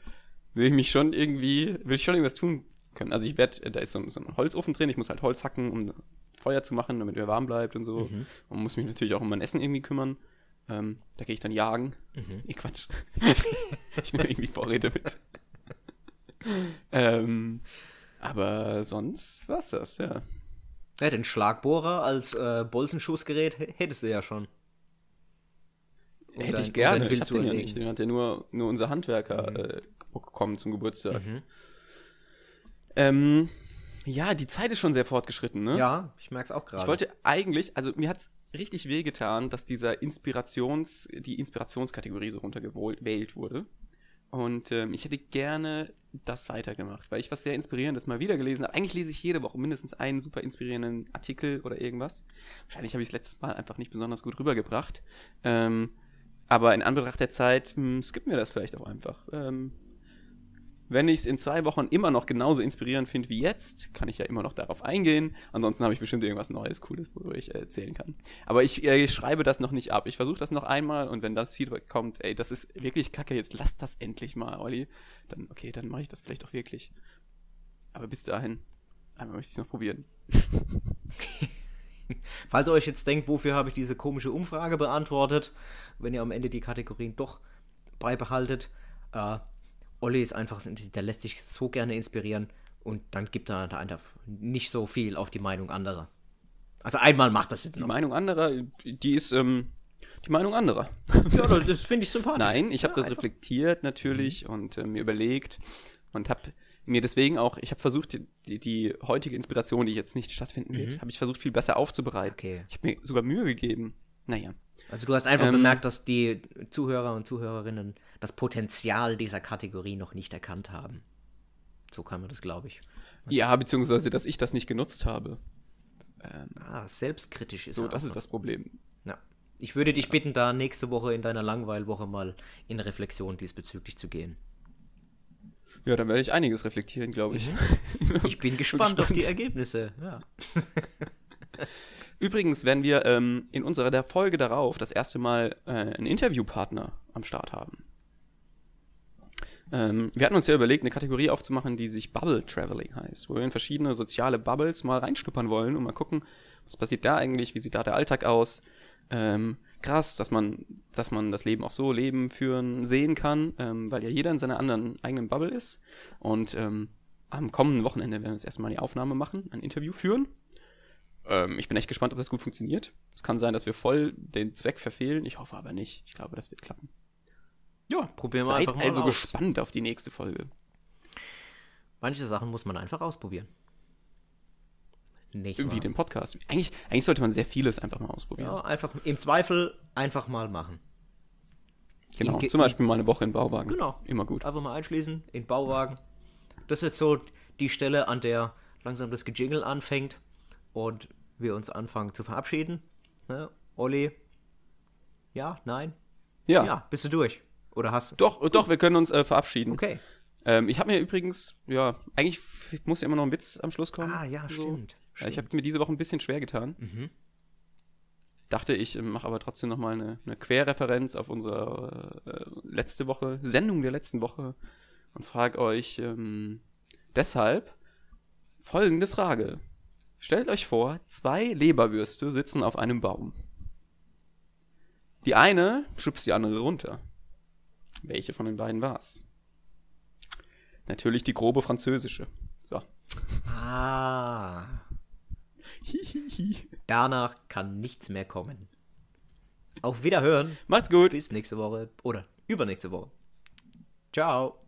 will ich mich schon irgendwie, will ich schon irgendwas tun können. Also ich werde, da ist so, so, ein Holzofen drin, ich muss halt Holz hacken, um Feuer zu machen, damit er warm bleibt und so. Mhm. Und muss mich natürlich auch um mein Essen irgendwie kümmern. Ähm, da gehe ich dann jagen. Mhm. Nee, Quatsch. ich nehme irgendwie Vorräte mit. ähm, aber sonst war's das, ja. Ja, den Schlagbohrer als äh, Bolzenschussgerät hättest du ja schon. Um Hätte dein, ich gerne. Um ich hab den ja nicht. Den hat ja nur, nur unser Handwerker mhm. äh, bekommen zum Geburtstag. Mhm. Ähm, ja, die Zeit ist schon sehr fortgeschritten, ne? Ja, ich merke es auch gerade. Ich wollte eigentlich, also mir hat es richtig wehgetan, dass dieser Inspirations, die Inspirationskategorie so runtergewählt wurde. Und ähm, ich hätte gerne das weitergemacht, weil ich was sehr Inspirierendes mal wieder gelesen habe. Eigentlich lese ich jede Woche mindestens einen super inspirierenden Artikel oder irgendwas. Wahrscheinlich habe ich es letztes Mal einfach nicht besonders gut rübergebracht. Ähm, aber in Anbetracht der Zeit mh, hm, skippen wir das vielleicht auch einfach. Ähm, wenn ich es in zwei Wochen immer noch genauso inspirierend finde wie jetzt, kann ich ja immer noch darauf eingehen. Ansonsten habe ich bestimmt irgendwas Neues, Cooles, worüber ich erzählen kann. Aber ich, äh, schreibe das noch nicht ab. Ich versuche das noch einmal und wenn das Feedback kommt, ey, das ist wirklich kacke, jetzt lass das endlich mal, Olli. Dann, okay, dann mache ich das vielleicht auch wirklich. Aber bis dahin, einmal möchte ich es noch probieren. Falls ihr euch jetzt denkt, wofür habe ich diese komische Umfrage beantwortet, wenn ihr am Ende die Kategorien doch beibehaltet, äh, Olli ist einfach, der lässt sich so gerne inspirieren und dann gibt er da einfach nicht so viel auf die Meinung anderer. Also einmal macht das jetzt noch. Die Meinung anderer, die ist ähm, die Meinung anderer. Ja, das finde ich sympathisch. Nein, ich habe ja, das einfach. reflektiert natürlich mhm. und äh, mir überlegt und habe mir deswegen auch, ich habe versucht, die, die, die, heutige Inspiration, die jetzt nicht stattfinden wird, mhm. habe ich versucht, viel besser aufzubereiten. Okay. Ich habe mir sogar Mühe gegeben. Naja. Also du hast einfach Ähm, bemerkt, dass die Zuhörer und Zuhörerinnen das Potenzial dieser Kategorie noch nicht erkannt haben. So kann man das, glaube ich. Ja, beziehungsweise, dass ich das nicht genutzt habe. Ah, selbstkritisch ist So, das ist das Problem. Ja. Ich würde dich bitten, da nächste Woche in deiner Langweilwoche mal in Reflexion diesbezüglich zu gehen. Ja, dann werde ich einiges reflektieren, glaube ich. Ich bin gespannt, auf die gespannt. Ergebnisse. Ja. Übrigens werden wir ähm, in unserer der Folge darauf das erste Mal äh, einen Interviewpartner am Start haben. Ähm, wir hatten uns ja überlegt, eine Kategorie aufzumachen, die sich Bubble Traveling heißt, wo wir in verschiedene soziale Bubbles mal reinschnuppern wollen und mal gucken, was passiert da eigentlich, wie sieht da der Alltag aus. Ähm, krass, dass man, dass man das Leben auch so leben, führen, sehen kann, ähm, weil ja jeder in seiner anderen eigenen Bubble ist. Und ähm, am kommenden Wochenende werden wir das erste Mal die Aufnahme machen, ein Interview führen. Ähm, ich bin echt gespannt, ob das gut funktioniert. Es kann sein, dass wir voll den Zweck verfehlen. Ich hoffe aber nicht. Ich glaube, das wird klappen. Ja, probieren wir Seid einfach mal also aus. gespannt auf die nächste Folge. Manche Sachen muss man einfach ausprobieren. Nicht Wie wahr? den Podcast. Eigentlich, eigentlich sollte man sehr vieles einfach mal ausprobieren. Ja, einfach im Zweifel einfach mal machen. genau. Ge- Zum Beispiel mal eine Woche in Bauwagen. Genau. Immer gut. Einfach mal einschließen in den Bauwagen. Das wird so die Stelle, an der langsam das Gejingle anfängt und wir uns anfangen zu verabschieden. Ne? Olli? Ja? Nein? Ja. Ja, bist du durch? Oder hast du? Doch, doch, wir können uns äh, verabschieden. Okay. Ähm, ich habe mir übrigens, ja, eigentlich muss ja immer noch ein Witz am Schluss kommen. Ah, ja, So. stimmt. Ja, ich habe mir diese Woche ein bisschen schwer getan. Mhm. Dachte ich, mache aber trotzdem noch mal eine, eine Querreferenz auf unsere äh, letzte Woche, Sendung der letzten Woche und frage euch ähm, deshalb folgende Frage. Stellt euch vor, zwei Leberwürste sitzen auf einem Baum. Die eine schubst die andere runter. Welche von den beiden war's? Natürlich die grobe französische. So. Ah. Danach kann nichts mehr kommen. Auf Wiederhören. Macht's gut. Bis nächste Woche oder übernächste Woche. Ciao.